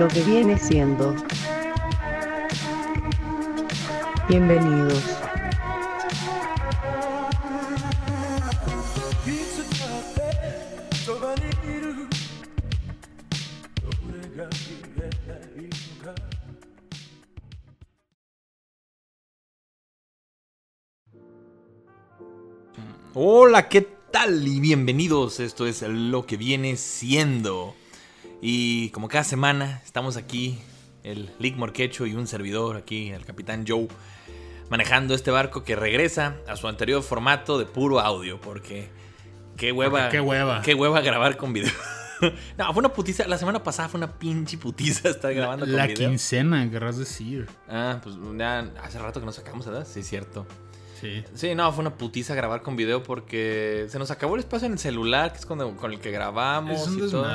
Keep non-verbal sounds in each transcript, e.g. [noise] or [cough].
lo que viene siendo. Bienvenidos. Hola, ¿qué tal? Y bienvenidos. Esto es lo que viene siendo. Y como cada semana, estamos aquí, el Lick Morquecho y un servidor aquí, el Capitán Joe, manejando este barco que regresa a su anterior formato de puro audio. Porque qué hueva. Porque qué hueva. Qué hueva grabar con video. [laughs] no, fue una putiza. La semana pasada fue una pinche putiza estar grabando La con video. quincena, querrás decir. Ah, pues ya hace rato que nos sacamos, ¿verdad? Sí, cierto. Sí. Sí, no, fue una putiza grabar con video porque se nos acabó el espacio en el celular, que es con, con el que grabamos. Es un y todo.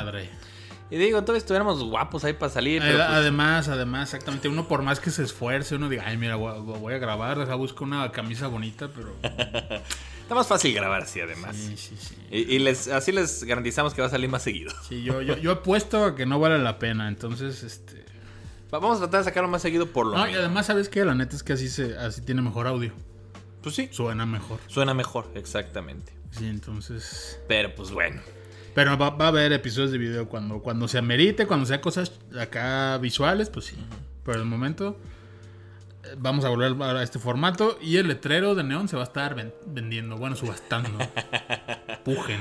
Y digo, todos estuviéramos guapos ahí para salir. pero pues, Además, además, exactamente. Uno por más que se esfuerce, uno diga, ay, mira, voy, voy a grabar, deja busco una camisa bonita, pero. [laughs] está más fácil grabar así, además. Sí, sí, sí. Y, y les, así les garantizamos que va a salir más seguido. Sí, yo, yo, yo apuesto a que no vale la pena, entonces, este. Va- Vamos a tratar de sacarlo más seguido por lo No, y menos. además, ¿sabes qué? La neta es que así se, así tiene mejor audio. Pues sí, Suena mejor. suena mejor, exactamente. Sí, entonces. Pero pues bueno. Pero va, va a haber episodios de video cuando, cuando se amerite, cuando sea cosas acá visuales, pues sí. Por el momento eh, vamos a volver a este formato y el letrero de neón se va a estar ven- vendiendo, bueno, subastando. [laughs] Pujen.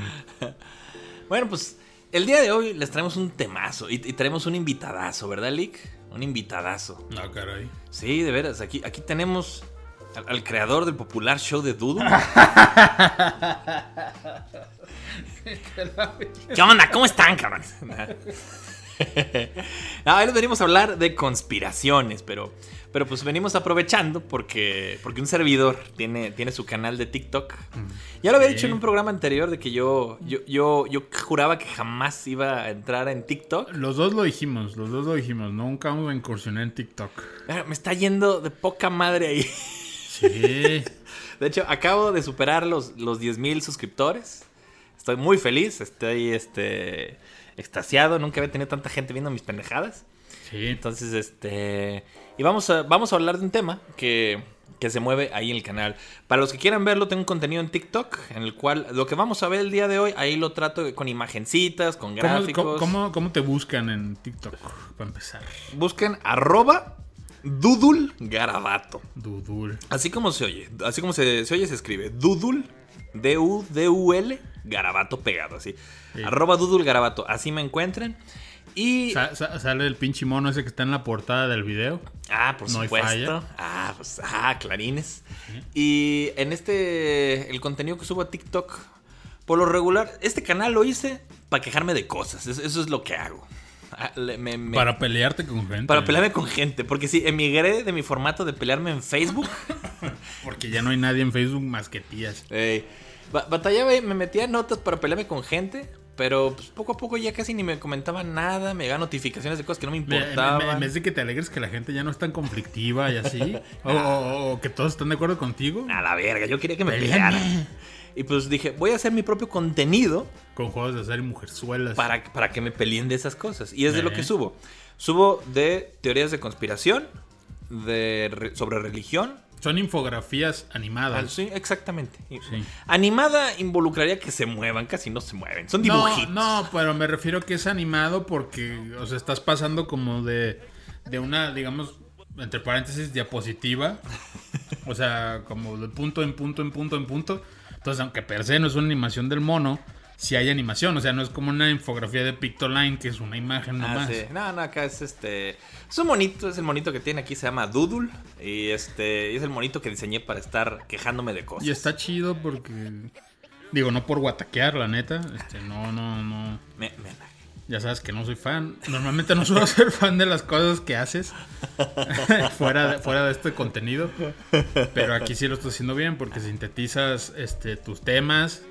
Bueno, pues el día de hoy les traemos un temazo y, y traemos un invitadazo, ¿verdad, Lick? Un invitadazo. No, caray. Sí, de veras. Aquí, aquí tenemos al, al creador del popular show de Doodle. ¿Qué onda? ¿Cómo están, cabrón? [laughs] No, hoy les venimos a hablar de conspiraciones, pero, pero pues venimos aprovechando porque, porque un servidor tiene, tiene su canal de TikTok. Ya lo había dicho en un programa anterior de que yo, yo, yo, yo juraba que jamás iba a entrar en TikTok. Los dos lo dijimos, los dos lo dijimos. Nunca vamos a incursionar en TikTok. Ah, Me está yendo de poca madre ahí. Sí. [laughs] De hecho, acabo de superar los, los 10.000 suscriptores. Estoy muy feliz, estoy este, extasiado. Nunca había tenido tanta gente viendo mis pendejadas. Sí. Entonces, este. Y vamos a, vamos a hablar de un tema que, que se mueve ahí en el canal. Para los que quieran verlo, tengo un contenido en TikTok en el cual lo que vamos a ver el día de hoy, ahí lo trato con imagencitas, con ¿Cómo, gráficos. cómo, cómo- cómo te buscan en TikTok? Para empezar. Busquen arroba Dudul Garabato. Dudul. Así como se oye, así como se, se oye, se escribe Dudul, D-U-D-U-L, Garabato pegado, así. Sí. Arroba Dudul Garabato, así me encuentren. Y. Sa- sa- sale el pinche mono ese que está en la portada del video. Ah, por No hay supuesto. Ah, pues, ah, clarines. Y en este, el contenido que subo a TikTok, por lo regular, este canal lo hice para quejarme de cosas. Eso es lo que hago. Ah, le- me- me- Para pelearte con gente. para pelearme con gente. Porque si emigré de mi formato de pelearme en Facebook. [laughs] Porque ya no hay nadie en Facebook más que tías. Ey, ba- batallaba y me metía en notas para pelearme con gente. Pero pues, poco a poco ya casi ni me comentaban nada. Me llegaban notificaciones de cosas que no me importaban. En vez de que te alegres que la gente ya no es tan conflictiva y así. [laughs] o, o- o que todos están de acuerdo contigo. A la verga, yo quería que me pelearan. Y pues dije, voy a hacer mi propio contenido Con juegos de y mujerzuelas. para, para que me peleen de esas cosas. Y es de lo Eh. que subo. Subo de teorías de conspiración, de re- sobre religión. Son infografías Ah, animadas. Sí, exactamente. Sí. Animada involucraría que se muevan, casi no se mueven. Son No, dibujitos. no, pero me refiero que es animado porque, o sea, estás pasando como de, de una, digamos, entre paréntesis, diapositiva. O sea, como de punto en punto en punto en punto. Entonces, aunque per se no es una animación del mono, sí hay animación. O sea, no es como una infografía de Pictoline, que es una imagen Ah, nomás. sí. No, no, acá es este. Es un monito, es el monito que tiene aquí, se llama Doodle. Y este y es el monito que diseñé para estar quejándome de cosas. Y está chido porque, digo, no por guataquear, la neta. Este, no, no, no. Me- me- Ya sabes que no soy fan. Normalmente no suelo ser fan de las cosas que haces [laughs] fuera, de, fuera de este contenido. Pero aquí sí lo estoy haciendo bien porque sintetizas este, tus temas.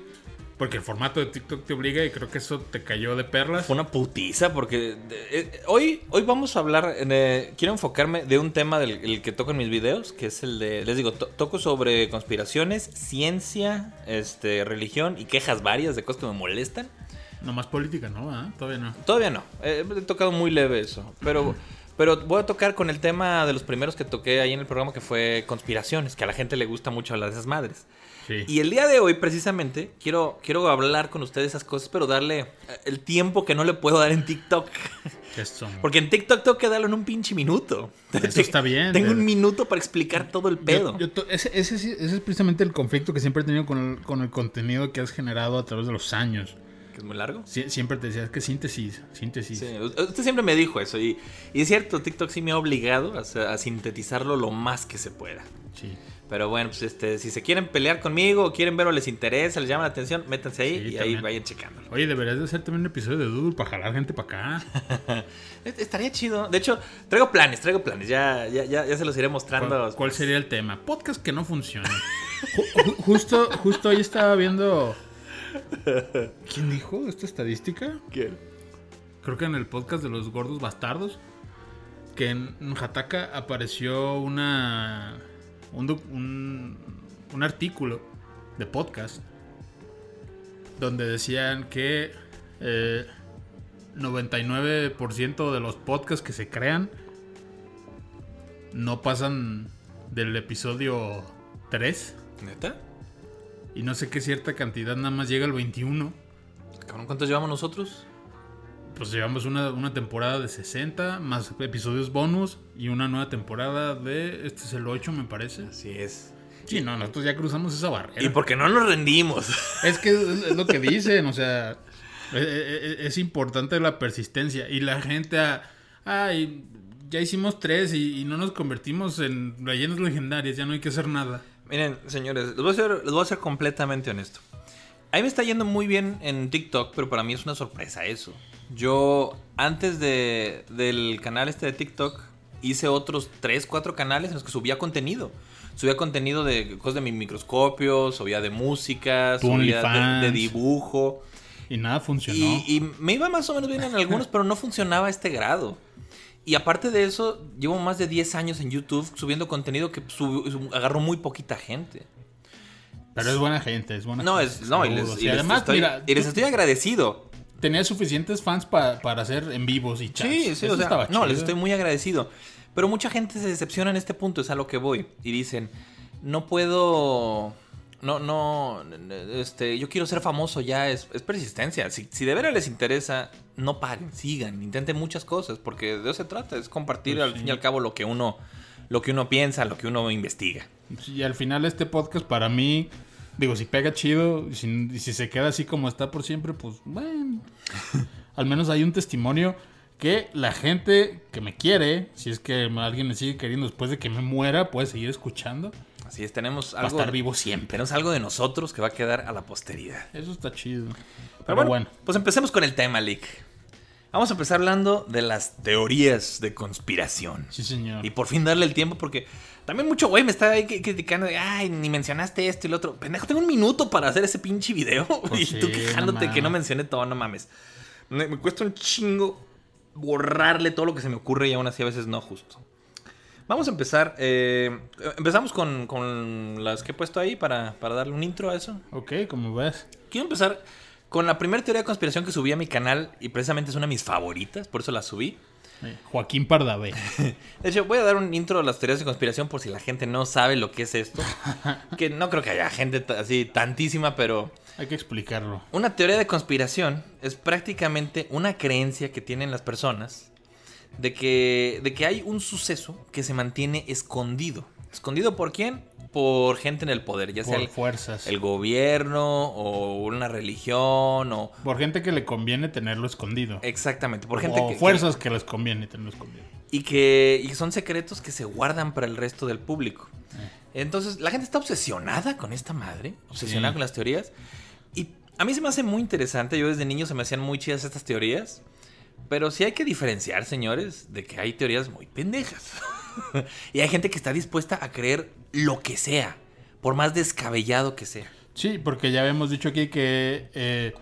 Porque el formato de TikTok te obliga y creo que eso te cayó de perlas. Fue una putiza porque eh, hoy, hoy vamos a hablar, de- quiero enfocarme de un tema del el que toco en mis videos, que es el de, les digo, to- toco sobre conspiraciones, ciencia, este, religión y quejas varias de cosas que me molestan. Nomás política, ¿no? ¿Ah? Todavía no. Todavía no. Eh, he tocado muy leve eso. Pero, pero voy a tocar con el tema de los primeros que toqué ahí en el programa, que fue conspiraciones, que a la gente le gusta mucho hablar de esas madres. Sí. Y el día de hoy, precisamente, quiero, quiero hablar con ustedes esas cosas, pero darle eh, el tiempo que no le puedo dar en TikTok. [laughs] Eso. Porque en TikTok tengo que darlo en un pinche minuto. Eso [laughs] está bien. Tengo de- un minuto para explicar todo el pedo. Yo- yo to- ese, ese es precisamente el conflicto que siempre he tenido con el, con el contenido que has generado a través de los años. Que es muy largo. Sie- siempre te decías que síntesis, síntesis. Sí, usted siempre me dijo eso. Y, y es cierto, TikTok sí me ha obligado a, sintetizarlo lo más que se pueda. Sí. Pero bueno, pues este, si se quieren pelear conmigo o quieren ver o les interesa, les llama la atención, métanse ahí Sí, y ahí vayan checándolo. Oye, deberías de hacer también un episodio de Doodle para jalar gente para acá. [laughs] Est- Estaría chido. De hecho, traigo planes, traigo planes. Ya, ya, ya, ya se los iré mostrando. ¿Cuál, cuál sería el tema? Podcast que no funciona. Ju- ju- justo, justo hoy estaba viendo. ¿Quién dijo esta estadística? ¿Quién? Creo que en el podcast de los gordos bastardos. Que en Hataka apareció una. Un, un, un artículo de podcast. Donde decían que. eh, 99% de los podcasts que se crean no pasan del episodio 3 ¿Neta? Y no sé qué cierta cantidad nada más llega al 21. Cabrón, ¿cuántos llevamos nosotros? Pues llevamos una, una temporada de 60 más episodios bonus y una nueva temporada de este es el 8 me parece. Así es. Sí, no, nosotros ya cruzamos esa barrera. Y porque no nos rendimos. [laughs] Es que es, lo que dicen, o sea, e- e- e- es, importante la persistencia y la gente, ay, ya hicimos tres y, y no nos convertimos en leyendas legendarias, ya no hay que hacer nada. Miren, señores, les voy, a ser, les voy a ser completamente honesto. A mí me está yendo muy bien en TikTok, pero para mí es una sorpresa eso. Yo, antes de, del canal este de TikTok, hice otros 3, 4 canales en los que subía contenido. Subía contenido de cosas de mi microscopio, subía de música, Tu subía de, dibujo. Y nada funcionó. Y, y me iba más o menos bien en algunos, pero no funcionaba a este grado. Y aparte de eso, llevo más de 10 años en YouTube subiendo contenido que sub- agarró muy poquita gente. Pero es buena gente, es buena No, gente. es, no, y les, y les además, estoy, mira, y les estoy agradecido. tenías suficientes fans pa- para hacer en vivos y chats. Sí, sí, Eso o sea, no, les estoy muy agradecido. Pero mucha gente se decepciona en este punto, es a lo que voy. Y dicen, no puedo... No, no, este, yo quiero ser famoso ya, es, es persistencia. Si, si de veras les interesa, no paren, sigan, intenten muchas cosas, porque de eso se trata, es compartir Pues al fin y al cabo lo que uno, lo que uno piensa, lo que uno investiga. Y al final este podcast para mí, digo, si pega chido, y si, y si se queda así como está por siempre, pues bueno. [laughs] al menos hay un testimonio que la gente que me quiere, si es que alguien me sigue queriendo después de que me muera, puede seguir escuchando. Así es, tenemos Va a algo, estar vivo siempre. tenemos algo de nosotros que va a quedar a la posteridad. Eso está chido. Pero, Pero bueno, bueno, pues empecemos con el tema, Lick. Vamos a empezar hablando de las teorías de conspiración. sí señor. Y por fin darle el tiempo porque también mucho güey me está ahí cri- criticando de, ay, ni mencionaste esto y lo otro. Pendejo, tengo un minuto para hacer ese pinche video. [laughs] Pues y sí, tú quejándote no que no mencioné todo, no mames. Me, me cuesta un chingo borrarle todo lo que se me ocurre y aún así a veces no justo. Vamos a empezar. eh, empezamos con, con las que he puesto ahí para, para darle un intro a eso. Ok, como ves. Quiero empezar con la primera teoría de conspiración que subí a mi canal y precisamente es una de mis favoritas, por eso la subí. Eh, Joaquín Pardavé. [laughs] De hecho, voy a dar un intro a las teorías de conspiración por si la gente no sabe lo que es esto. [laughs] Que no creo que haya gente así tantísima, pero Hay que explicarlo. una teoría de conspiración es prácticamente una creencia que tienen las personas de que, de que hay un suceso que se mantiene escondido. ¿Escondido por quién? Por gente en el poder, ya sea Por el, fuerzas. el gobierno o una religión o... Por gente que le conviene tenerlo escondido. Exactamente, por gente o que- que, fuerzas que... les conviene tenerlo escondido. y que y son secretos que se guardan para el resto del público. Entonces, la gente está obsesionada con esta madre, obsesionada Sí. con las teorías. Y a mí se me hace muy interesante, yo desde niño se me hacían muy chidas estas teorías. Pero sí hay que diferenciar, señores, de que hay teorías muy pendejas. [laughs] y hay gente que está dispuesta a creer lo que sea, por más descabellado que sea. Sí, porque ya habíamos dicho aquí que eh,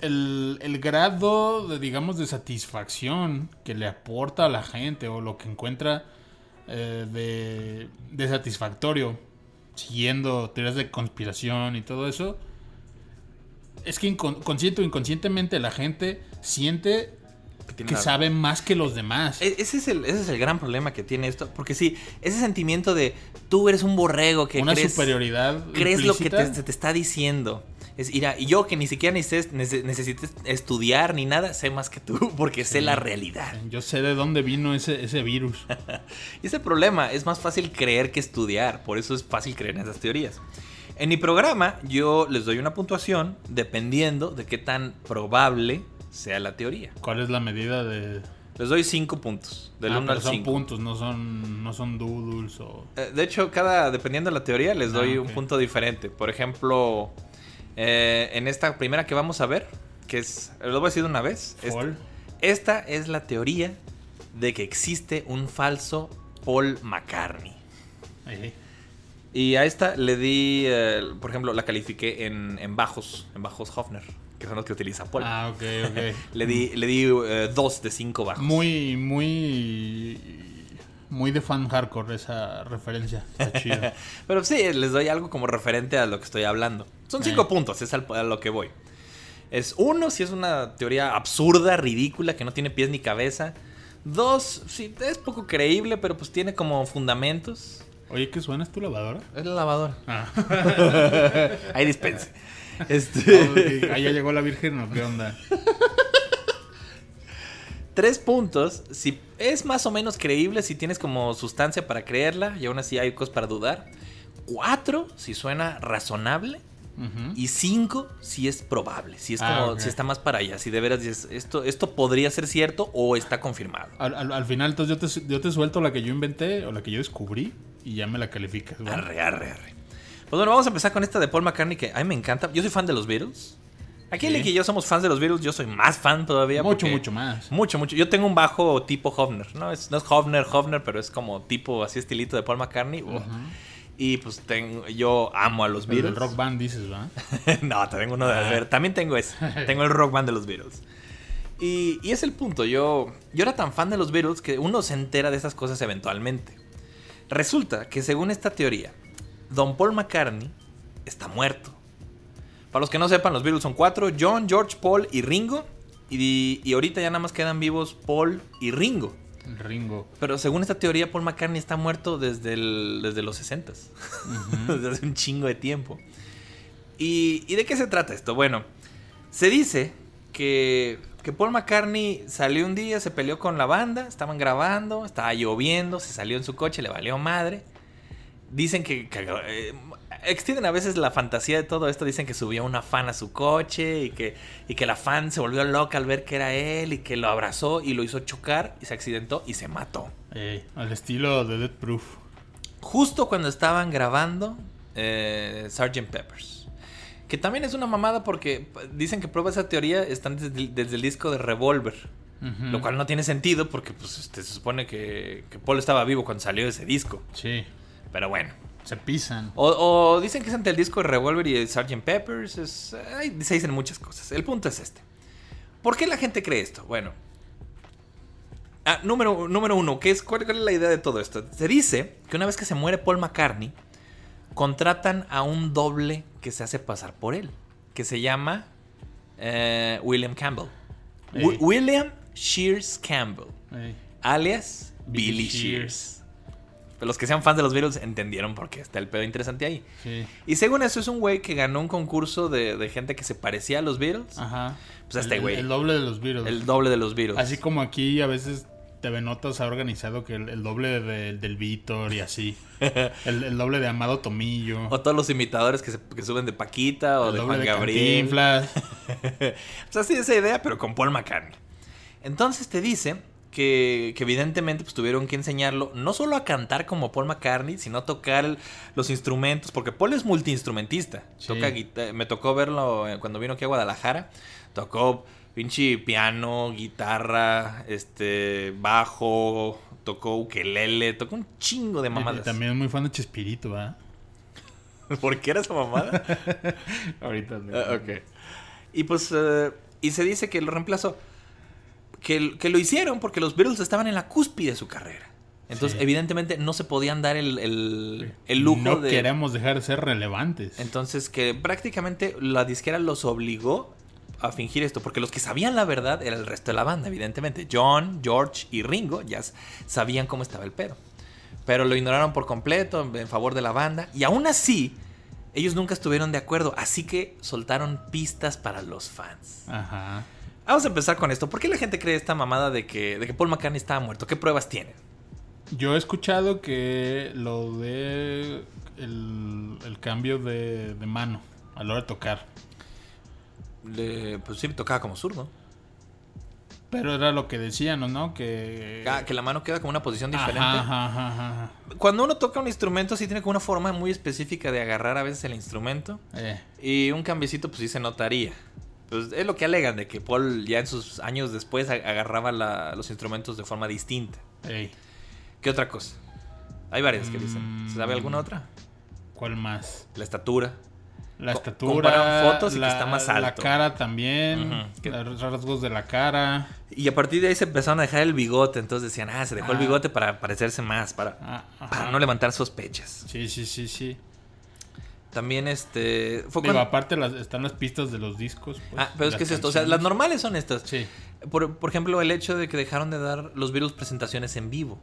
el, el grado de, digamos, de satisfacción que le aporta a la gente o lo que encuentra eh, de, de satisfactorio siguiendo teorías de conspiración y todo eso Es que incon- consciente o inconscientemente la gente siente que una- sabe más que los demás. E- Ese es, el, ese es el gran problema que tiene esto. Porque sí, ese sentimiento de tú eres un borrego que Una crees, superioridad. crees lo que te, se te está diciendo. Es, mira, y yo que ni siquiera neces- necesité estudiar ni nada, sé más que tú [laughs] porque sé la realidad. Yo sé de dónde vino ese, ese virus. [laughs] Y ese problema es más fácil creer que estudiar, por eso es fácil creer en esas teorías. En mi programa yo les doy una puntuación dependiendo de qué tan probable sea la teoría. ¿Cuál es la medida de.? Les doy 5 puntos, del Ah, 1 pero al son 5. puntos, no son, no son doodles o. Eh, De hecho, cada, dependiendo de la teoría, les Ah, doy un punto diferente. Por ejemplo, eh, en esta primera que vamos a ver, que es, lo voy a decir de una vez. Esta, esta es la teoría de que existe un falso Paul McCartney. Ey. Y a esta le di, eh, por ejemplo, la califiqué en, en bajos, en bajos Hofner, que son los que utiliza Paul. Ah, ok, ok. [laughs] Le di, le di eh, dos de cinco bajos. Muy, muy. Muy de fan hardcore esa referencia. Está [laughs] chido. Pero sí, les doy algo como referente a lo que estoy hablando. Son cinco Eh. puntos, es al- a lo que voy. Es uno, si es una teoría absurda, ridícula, que no tiene pies ni cabeza. Dos, sí, es poco creíble, pero pues tiene como fundamentos. Oye, ¿qué suena? ¿Es tu lavadora? Es la lavadora. Ah. [laughs] Ahí dispense. [laughs] Este, ya llegó la virgen, ¿o qué onda? [laughs] Tres puntos, si es más o menos creíble, si tienes como sustancia para creerla, y aún así hay cosas para dudar. Cuatro, si suena razonable. Y cinco, si es probable, si es Ah, como, si está más para allá, si de veras dices, esto, esto podría ser cierto o está confirmado. Al, al- al final, entonces yo te, yo te suelto la que yo inventé o la que yo descubrí y ya me la calificas. Arre, arre, arre. Pues bueno, vamos a empezar con esta de Paul McCartney que a mí me encanta. Yo soy fan de los Beatles. Aquí Sí. Lick y yo somos fans de los Beatles, yo soy más fan todavía. Mucho, mucho más. Mucho, mucho. Yo tengo un bajo tipo Hofner. No es, no es Hofner, Hofner, pero es como tipo así estilito de Paul McCartney. Uh. Y pues tengo, yo amo a los El Beatles. del rock band dices, ¿va? [laughs] no, tengo uno de Ah. ver. También tengo ese. [laughs] Tengo el rock band de los Beatles. Y, y es el punto. Yo, yo era tan fan de los Beatles que uno se entera de esas cosas eventualmente. Resulta que según esta teoría, Don Paul McCartney está muerto. Para los que no sepan, los Beatles son cuatro: John, George, Paul y Ringo. Y, y ahorita ya nada más quedan vivos Paul y Ringo. Ringo. Pero según esta teoría, Paul McCartney está muerto desde, el- desde los 60 [laughs] desde hace un chingo de tiempo. ¿Y, y de qué se trata esto? Bueno, se dice que, que Paul McCartney salió un día, se peleó con la banda, estaban grabando, estaba lloviendo, se salió en su coche, le valió madre. Dicen que, que, eh, extienden a veces la fantasía de todo esto. Dicen que subió una fan a su coche y que, y que la fan se volvió loca al ver que era él y que lo abrazó y lo hizo chocar y se accidentó y se mató. Al estilo de Dead Proof. Justo cuando estaban grabando eh, Sgt. Peppers. Que también es una mamada porque dicen que prueba esa teoría están desde, el- desde el disco de Revolver. Lo cual no tiene sentido porque pues, este, se supone que, que Paul estaba vivo cuando salió ese disco. Sí, Pero bueno. se pisan. O, o dicen que es entre el disco de Revolver y el Sgt. Peppers. Es, ay, se dicen muchas cosas. El punto es este. ¿Por qué la gente cree esto? Bueno. Ah, número, número uno, ¿qué es, cuál, cuál es la idea de todo esto? Se dice que una vez que se muere Paul McCartney, contratan a un doble que se hace pasar por él. Que se llama eh, William Campbell. William Shears Campbell. Alias Billy Billy Shears. Shears. Los que sean fans de los Beatles entendieron por qué está el pedo interesante ahí. Sí. Y según eso es un güey que ganó un concurso de, de gente que se parecía a los Beatles. Ajá. Pues este El- güey. El, doble de los Beatles. El doble de los Beatles. Así como aquí a veces TV Notas ha organizado que el, el doble de- del Víctor y así. [laughs] el, el doble de Amado Tomillo. O todos los imitadores que, se- que suben de Paquita o el de doble Juan de Gabriel. [laughs] Pues así esa idea, pero con Paul McCartney. Entonces te dice que, que evidentemente pues, tuvieron que enseñarlo no solo a cantar como Paul McCartney, sino a tocar el- los instrumentos, porque Paul es multiinstrumentista. Sí. Toca me tocó verlo eh, cuando vino aquí a Guadalajara. Tocó pinche piano, guitarra, este, bajo, tocó ukelele, tocó un chingo de Y, y mamadas. también es muy fan de Chespirito, ¿verdad? [laughs] ¿Por qué era esa mamada? [laughs] Ahorita. Ah, ok. Y pues, eh, y se dice que lo reemplazó. Que, que lo hicieron porque los Beatles estaban en la cúspide de su carrera. Entonces, Sí. evidentemente, no se podían dar el, el- el lujo no de. queremos dejar de ser relevantes. Entonces, que prácticamente la disquera los obligó a fingir esto, porque los que sabían la verdad era el resto de la banda, evidentemente. John, George y Ringo ya sabían cómo estaba el pedo. Pero lo ignoraron por completo en- en favor de la banda. Y aún así, ellos nunca estuvieron de acuerdo, así que soltaron pistas para los fans. Ajá. Vamos a empezar con esto. ¿Por qué la gente cree esta mamada de que, de que Paul McCartney estaba muerto? ¿Qué pruebas tienen? Yo he escuchado que lo de el, el cambio de, de mano a la hora de tocar. Le- pues sí, tocaba como zurdo. Pero era lo que decían, ¿no? ¿no? Que... Ah, que la mano queda como una posición diferente. Ajá, ajá, ajá. Cuando uno toca un instrumento, sí tiene como una forma muy específica de agarrar a veces el instrumento. Eh, Y un cambiecito, pues sí se notaría. Pues es lo que alegan, de que Paul ya en sus años después agarraba la- los instrumentos de forma distinta. ey, ¿Qué otra cosa? Hay varias que dicen. ¿Se sabe Mm. alguna otra? ¿Cuál más? La estatura. La Co- estatura. fotos y que la, está más La alto. cara también. Que- Los rasgos de la cara. Y a partir de ahí se empezaron a dejar el bigote. Entonces decían, ah, se dejó el Ah. bigote para parecerse más, para, Ah, para no levantar sospechas. Sí, sí, sí, sí. También este... Fue Digo, cuando- aparte las, están las pistas de los discos. pues, Ah, pero es que es esto. O sea, las normales son estas. Sí. Por, por ejemplo, el hecho de que dejaron de dar los Beatles presentaciones en vivo.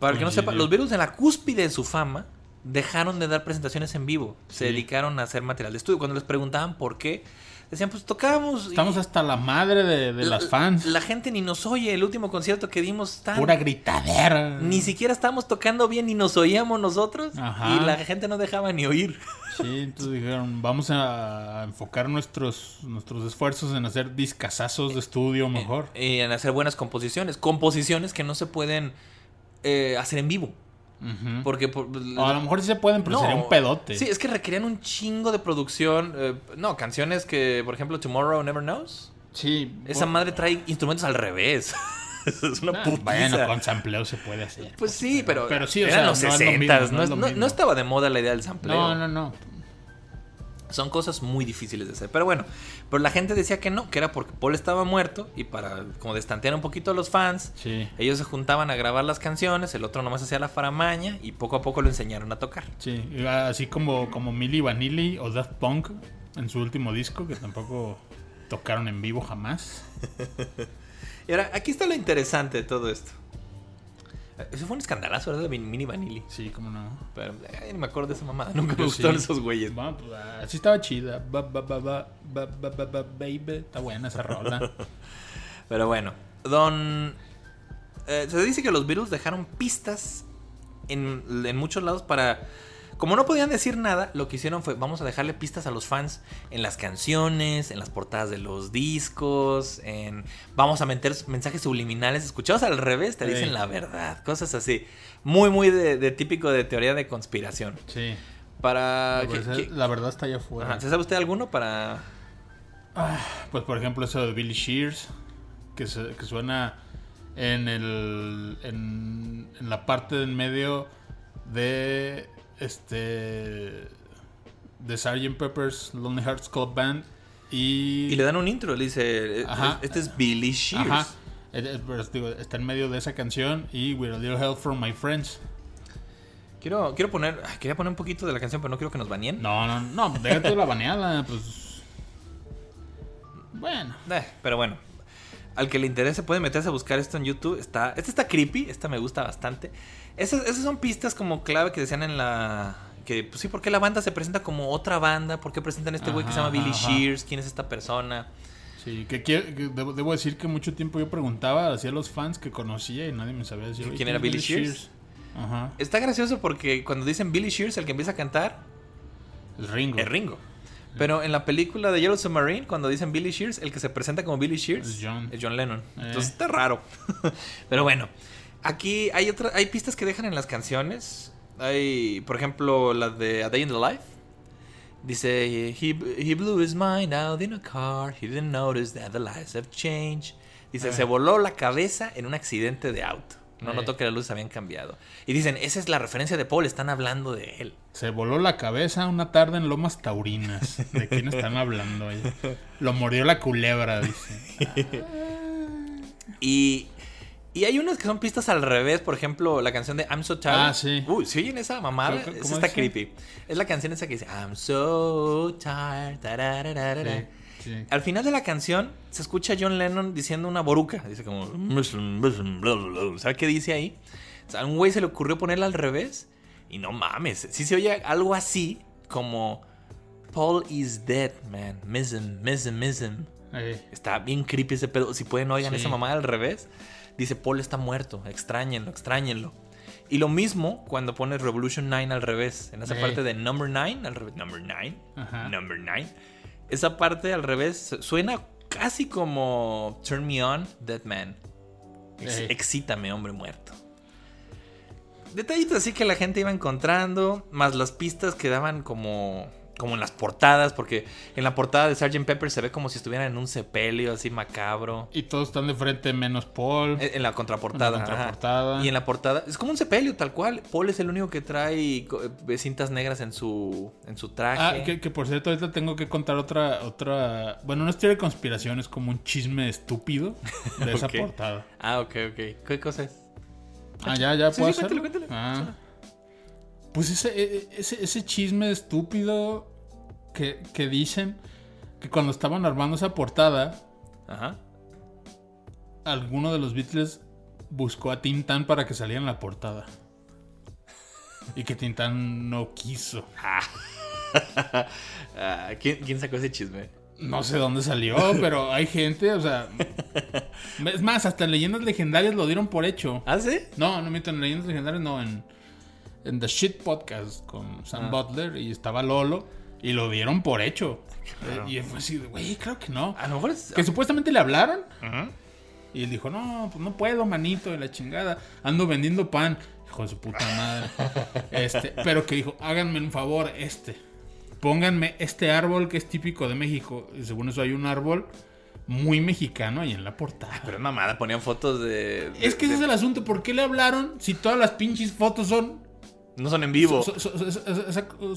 Para el que no sepa, los Beatles en la cúspide de su fama dejaron de dar presentaciones en vivo. Se dedicaron a hacer material de estudio. Cuando les preguntaban por qué, decían, pues tocábamos. Estamos hasta la madre de, de la- las fans. La gente ni nos oye. El último concierto que dimos tan- Pura gritadera. Ni siquiera estábamos tocando bien ni nos oíamos nosotros. Ajá. Y la gente no dejaba ni oír. Sí, entonces dijeron, vamos a enfocar nuestros, nuestros esfuerzos en hacer discazazos de estudio mejor. Y en hacer buenas composiciones. Composiciones que no se pueden eh, hacer en vivo. Porque por- O a lo mejor sí se pueden, pero sería un pedote. Sí, es que requerían un chingo de producción. eh, no, canciones que, por ejemplo, Tomorrow Never Knows. Sí. Esa madre trae instrumentos al revés. [laughs] es una Ah, putiza. Bueno, con sampleo se puede hacer. Pues sí, pero, Pero sí, o eran sea, los no es lo 60 mismo, no, no no- no estaba de moda la idea del sampleo. No, no, no. Son cosas muy difíciles de hacer. Pero bueno, pero la gente decía que no, que era porque Paul estaba muerto y para como destantear un poquito a los fans, Sí. ellos se juntaban a grabar las canciones, el otro nomás hacía la faramaña y poco a poco lo enseñaron a tocar. Sí, así como, como Milli Vanilli o Daft Punk en su último disco, que tampoco tocaron en vivo jamás. [laughs] Y ahora, aquí está lo interesante de todo esto. Eso fue un escandalazo, ¿verdad? La Mini Vanilli. Sí, cómo no. Pero eh, no me acuerdo de esa mamada. Nunca me gustaron esos güeyes. Bueno, pues, sí estaba chida. Ba, baby. Está buena esa rola. [laughs] Pero bueno, Don. Eh, se dice que los Beatles dejaron pistas en, en muchos lados para como no podían decir nada, lo que hicieron fue: vamos a dejarle pistas a los fans en las canciones, en las portadas de los discos, en. Vamos a meter mensajes subliminales. Escuchados al revés, te dicen la verdad. Cosas así. Muy, muy de, de típico de teoría de conspiración. Sí. Para. La ¿qué- verdad, qué- la verdad está allá afuera. Ajá, ¿Se sabe usted alguno para.? Pues por ejemplo eso de Billy Shears, que, se- que suena en el en, en la parte en medio de este de Sgt. Pepper's Lonely Hearts Club Band y, Y le dan un intro, le dice: Ajá. Este es Billy Shears. Ajá. Está en medio de esa canción y With a Little Help from My Friends. Quiero, quiero poner, quería poner un poquito de la canción, pero no quiero que nos baneen. No, no, no, déjate la baneada, pues bueno. Eh, pero bueno, al que le interese puede meterse a buscar esto en YouTube. Está, esta está creepy, esta me gusta bastante. Esas, esas son pistas como clave que decían en la... Que, pues sí, ¿por qué la banda se presenta como otra banda? ¿Por qué presentan a este güey que se llama Billy ajá. Shears? ¿Quién es esta persona? Sí, que, quiero- que debo, debo decir que mucho tiempo yo preguntaba hacia los fans que conocía y nadie me sabía decir. ¿Quién "Oye, era es Billy Shears? Ajá. Está gracioso porque cuando dicen Billy Shears, el que empieza a cantar El Ringo. es Ringo. Pero en la película de Yellow Submarine, cuando dicen Billy Shears, el que se presenta como Billy Shears Es John. es John Lennon. Eh. Entonces está raro. [laughs] Pero bueno, aquí hay otra, hay pistas que dejan en las canciones. Hay, por ejemplo, la de A Day in the Life. Dice, he, he blew his mind out in a car. He didn't notice that the lights have changed. Dice, Eh. se voló la cabeza en un accidente de auto. No Eh. notó que las luces habían cambiado. Y dicen, esa es la referencia de Paul, están hablando de él. Se voló la cabeza una tarde en Lomas Taurinas. ¿De quién están hablando? ahí? Lo mordió la culebra, dice. [laughs] Y, Y hay unas que son pistas al revés, por ejemplo, la canción de I'm So Tired. Ah, sí. Uy, ¿sí oyen esa mamada? ¿Cómo- Esa está dice? creepy. Es la canción esa que dice I'm so tired. Sí, sí. Al final de la canción se escucha a John Lennon diciendo una boruca. Dice como... ¿Sabes qué dice ahí? O sea, a un güey se le ocurrió ponerla al revés. Y no mames. Si se oye algo así como... Paul is dead, man. Miss him, miss him, miss him. Está bien creepy ese pedo. Si pueden, oigan esa mamada al revés. Dice, Paul está muerto. Extrañenlo, extrañenlo. Y lo mismo cuando pones Revolution 9 al revés. En esa parte de Number 9, al revés. Number 9. Ajá. Number 9. Esa parte al revés su- suena casi como Turn Me On, Dead Man. Ex- excítame, hombre muerto. Detallitos así que la gente iba encontrando, más las pistas que daban como, como en las portadas, porque en la portada de Sgt. Pepper se ve como si estuvieran en un sepelio así macabro. Y todos están de frente menos Paul. En en la contraportada. En la contraportada. Y en la portada es como un sepelio tal cual. Paul es el único que trae eh, cintas negras en su, en su traje. Ah, que, que por cierto, ahorita tengo que contar otra, otra. Bueno, no es teoría de conspiración, es como un chisme estúpido de [laughs] esa portada. Ah, ok, ok. ¿Qué cosa es? Ah, ya, ya Sí, puedo sí, hacerlo? cuéntale, cuéntale. Ah. Pues ese, e- ese, ese chisme estúpido que, que dicen que cuando estaban armando esa portada, Ajá. alguno de los Beatles buscó a Tintán para que saliera en la portada. Y que Tintán no quiso. [laughs] Ah, ¿quién, quién sacó ese chisme? No sé dónde salió, pero hay gente, o sea. [laughs] Es más, hasta en leyendas legendarias lo dieron por hecho. ¿Ah, sí? No, no miento, en leyendas legendarias no, en, en The Shit Podcast con Sam Ah. Butler y estaba Lolo y lo dieron por hecho. Eh, y fue así, güey, claro que no. A lo mejor es. Que supuestamente le hablaron y él dijo, no, pues no puedo, manito, de la chingada. Ando vendiendo pan. Hijo de su puta madre. [laughs] Este, pero que dijo, háganme un favor, este. Pónganme este árbol que es típico de México. Y según eso hay un árbol muy mexicano ahí en la portada. Pero mamada, ponían fotos de. de- Es que ese es el asunto. ¿Por qué le hablaron si todas las pinches fotos son. No son en vivo. Son, son-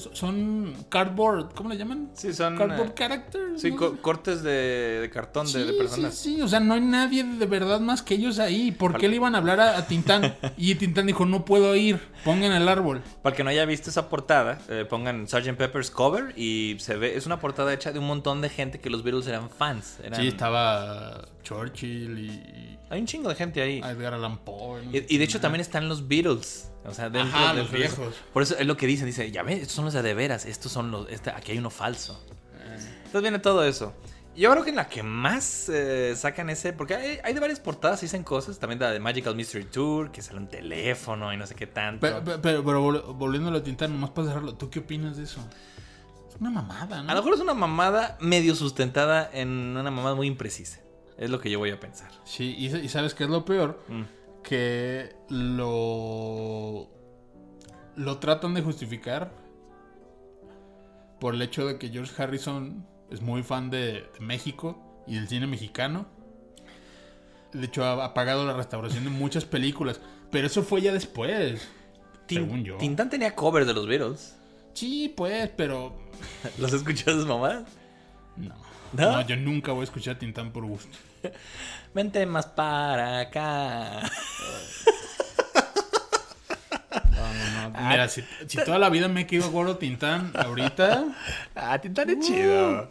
son- son cardboard. ¿Cómo le llaman? Sí, son. Cardboard eh, characters. sí, ¿no? co- cortes de, de cartón de, personas. Sí, sí, o sea, no hay nadie de verdad más que ellos ahí. ¿Por qué le iban a hablar a, a Tintán? [laughs] Y Tintán dijo, no puedo ir, pongan el árbol. Para el que no haya visto esa portada, eh, pongan Sgt. Pepper's cover y se ve. Es una portada hecha de un montón de gente que los Beatles eran fans. Eran- Sí, estaba Churchill y Hay un chingo de gente ahí. Edgar Allan Poe. Y, de hecho también están los Beatles. O sea, dentro Ajá, de los viejos. Por eso es lo que dicen. Dice, ya ves, estos son los de de veras. Estos son los... Este, aquí hay uno falso. Entonces viene todo eso. Yo creo que en la que más eh, sacan ese... Porque hay, hay de varias portadas, dicen cosas. También la de Magical Mystery Tour, que sale un teléfono y no sé qué tanto. Pero, pero, pero- pero vol- volviéndolo a Tintán, nomás para cerrarlo, ¿tú qué opinas de eso? Es una mamada, ¿no? A lo mejor es una mamada medio sustentada en una mamada muy imprecisa. Es lo que yo voy a pensar. Sí, y, y ¿sabes qué es lo peor? Mm. Que lo... Lo tratan de justificar por el hecho de que George Harrison es muy fan de, de México y del cine mexicano. De hecho, ha, ha pagado la restauración de muchas películas. Pero eso fue ya después. Tin- según yo. Tintán tenía covers de los Beatles. Sí, pues, pero... [laughs] ¿Los escuchó sus mamás? No. ¿No? ¿No? yo nunca voy a escuchar Tintán por gusto. [laughs] Vente más para acá. No, no, no. Mira, si, si toda la vida me he quedado gordo Tintán, ahorita... Ah, Tintán es chido.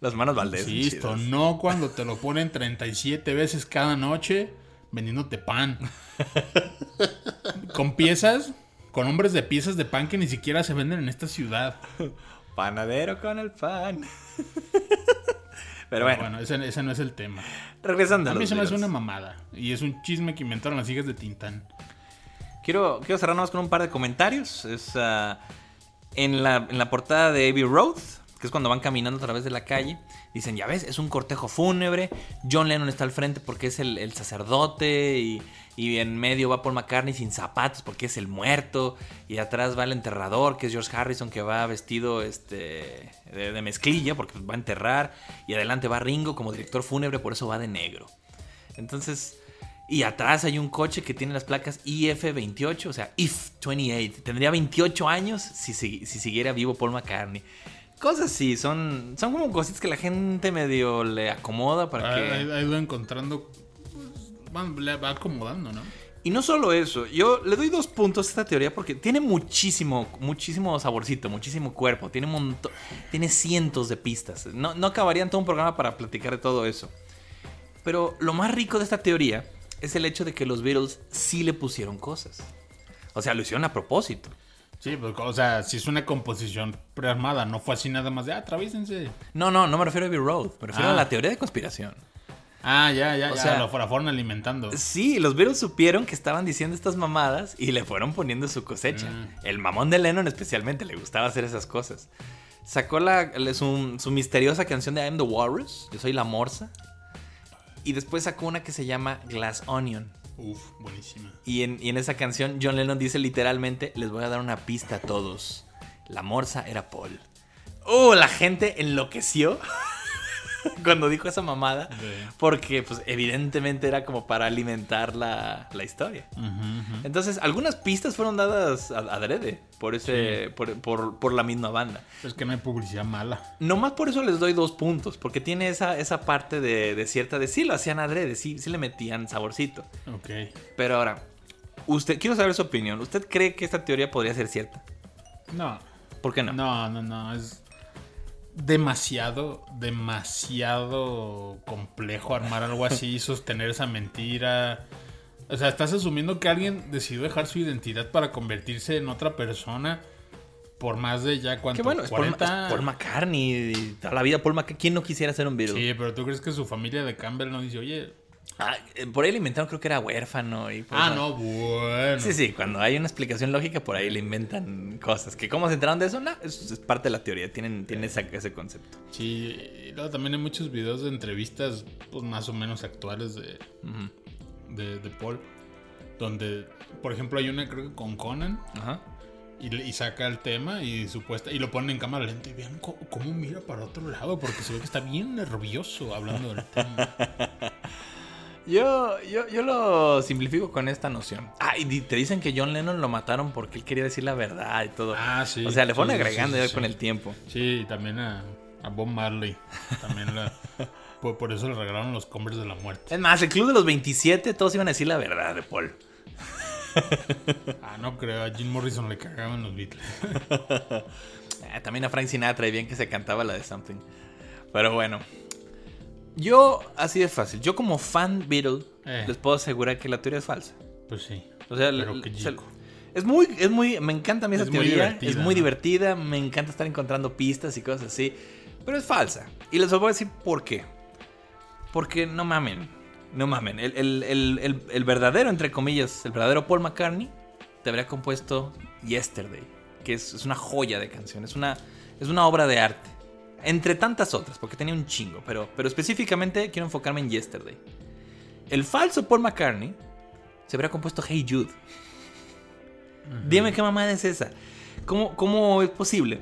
Las manos Valdés. chidas. no cuando te lo ponen 37 veces cada noche vendiéndote pan. con piezas, con hombres de piezas de pan que ni siquiera se venden en esta ciudad. Panadero con el pan. Pero Bueno, bueno, ese, ese no es el tema. regresando a, A mí se me hace una mamada. Y es un chisme que inventaron las hijas de Tintán. Quiero, quiero cerrar nomás con un par de comentarios. Es ah, en, la, en la portada de Abbey Road, que es cuando van caminando a través de la calle. Dicen, ya ves, es un cortejo fúnebre. John Lennon está al frente porque es el, sacerdote. Y, en medio va Paul McCartney sin zapatos porque es el muerto. Y atrás va el enterrador, que es George Harrison, que va vestido este, de, de mezclilla porque va a enterrar. Y adelante va Ringo como director fúnebre, por eso va de negro. Entonces, y atrás hay un coche que tiene las placas IF28, o sea, IF28. Tendría 28 años si, si, si siguiera vivo Paul McCartney. Cosas así, son, son como cositas que la gente medio le acomoda para Ha, que... ha ido encontrando pues, le va acomodando, ¿no? Y no solo eso, yo le doy dos puntos a esta teoría porque tiene muchísimo, muchísimo saborcito, muchísimo cuerpo, tiene montón, tiene cientos de pistas. No, no acabarían todo un programa para platicar de todo eso. Pero lo más rico de esta teoría es el hecho de que los Beatles sí le pusieron cosas. O sea, lo hicieron a propósito. Sí, pues, o sea, si es una composición prearmada, no fue así nada más de, ah, travísense. No, no, no me refiero a Abbey Road, me refiero Ah. a la teoría de conspiración. Ah, ya, ya, O ya, sea- lo fueron alimentando. Sí, los Beatles supieron que estaban diciendo estas mamadas y le fueron poniendo su cosecha. Mm. El mamón de Lennon especialmente le gustaba hacer esas cosas. Sacó la, su, su misteriosa canción de I'm the Walrus, yo soy la morsa. Y después sacó una que se llama Glass Onion. Uf, buenísima. Y en, y en esa canción John Lennon dice literalmente, les voy a dar una pista a todos. La morsa era Paul. ¡Oh! La gente enloqueció [laughs] [laughs] cuando dijo esa mamada. Porque pues evidentemente era como para alimentar la, la historia. Entonces algunas pistas fueron dadas adrede por, ese, por, por- por la misma banda. Es que no hay publicidad mala. Nomás por eso les doy dos puntos, porque tiene esa, esa parte de, de cierta de sí lo hacían adrede, sí, sí le metían saborcito. Ok. Pero ahora, usted, quiero saber su opinión. ¿Usted cree que esta teoría podría ser cierta? No, ¿Por qué no? no, no, no. Es demasiado, demasiado complejo armar algo así, sostener esa mentira. O sea, estás asumiendo que alguien decidió dejar su identidad para convertirse en otra persona por más de ya Qué cuánto, bueno, es Paul, 40 es Paul McCartney y toda la vida Paul McCartney. ¿Quién no quisiera ser un Beatle? Sí, pero tú crees que su familia de Campbell no dice, oye, Ah, eh, por ahí le inventaron, creo que era huérfano. Y por ah, eso- no, bueno. Sí, sí, cuando hay una explicación lógica, por ahí le inventan cosas. ¿Que ¿Cómo se enteraron de eso? No, es, es parte de la teoría, tienen, tienen esa- ese concepto. Sí, y luego también hay muchos videos de entrevistas, pues más o menos actuales de, de, de Paul, donde, por ejemplo, hay una creo que con Conan Ajá. y, saca el tema y supuesta y lo ponen en cámara lenta y vean co- cómo, mira para otro lado porque se ve que está bien nervioso hablando del tema. [laughs] Yo, yo, yo lo simplifico con esta noción. Ah, y te dicen que John Lennon lo mataron porque él quería decir la verdad y todo. Ah, sí. o sea, le fueron Sí, agregando sí, ya con el tiempo. Sí, y también a, a Bob Marley. También la, [laughs] por, por eso le regalaron los Converse de la muerte. Es más, el club de los 27, todos iban a decir la verdad de Paul. [laughs] Ah, no creo, a Jim Morrison le cagaban los Beatles. [laughs] Ah, también a Frank Sinatra, y bien que se cantaba la de Something. Pero bueno. Yo, así de fácil. Yo como fan Beatle, Eh. les puedo asegurar que la teoría es falsa. Pues sí. O sea, Pero se- chico. es muy, es muy, me encanta a mí esa Es muy teoría. divertida, es muy ¿no? divertida, me encanta estar encontrando pistas y cosas así. Pero es falsa. Y les voy a decir por qué. Porque no mamen, no mamen. El, el- el- el- el verdadero, entre comillas, el verdadero Paul McCartney te habría compuesto Yesterday, que es, es una joya de canción, es una, es una obra de arte. Entre tantas otras, porque tenía un chingo, pero, pero específicamente quiero enfocarme en Yesterday. El falso Paul McCartney se habría compuesto Hey Jude. Dime qué mamada es esa. ¿Cómo, cómo es posible?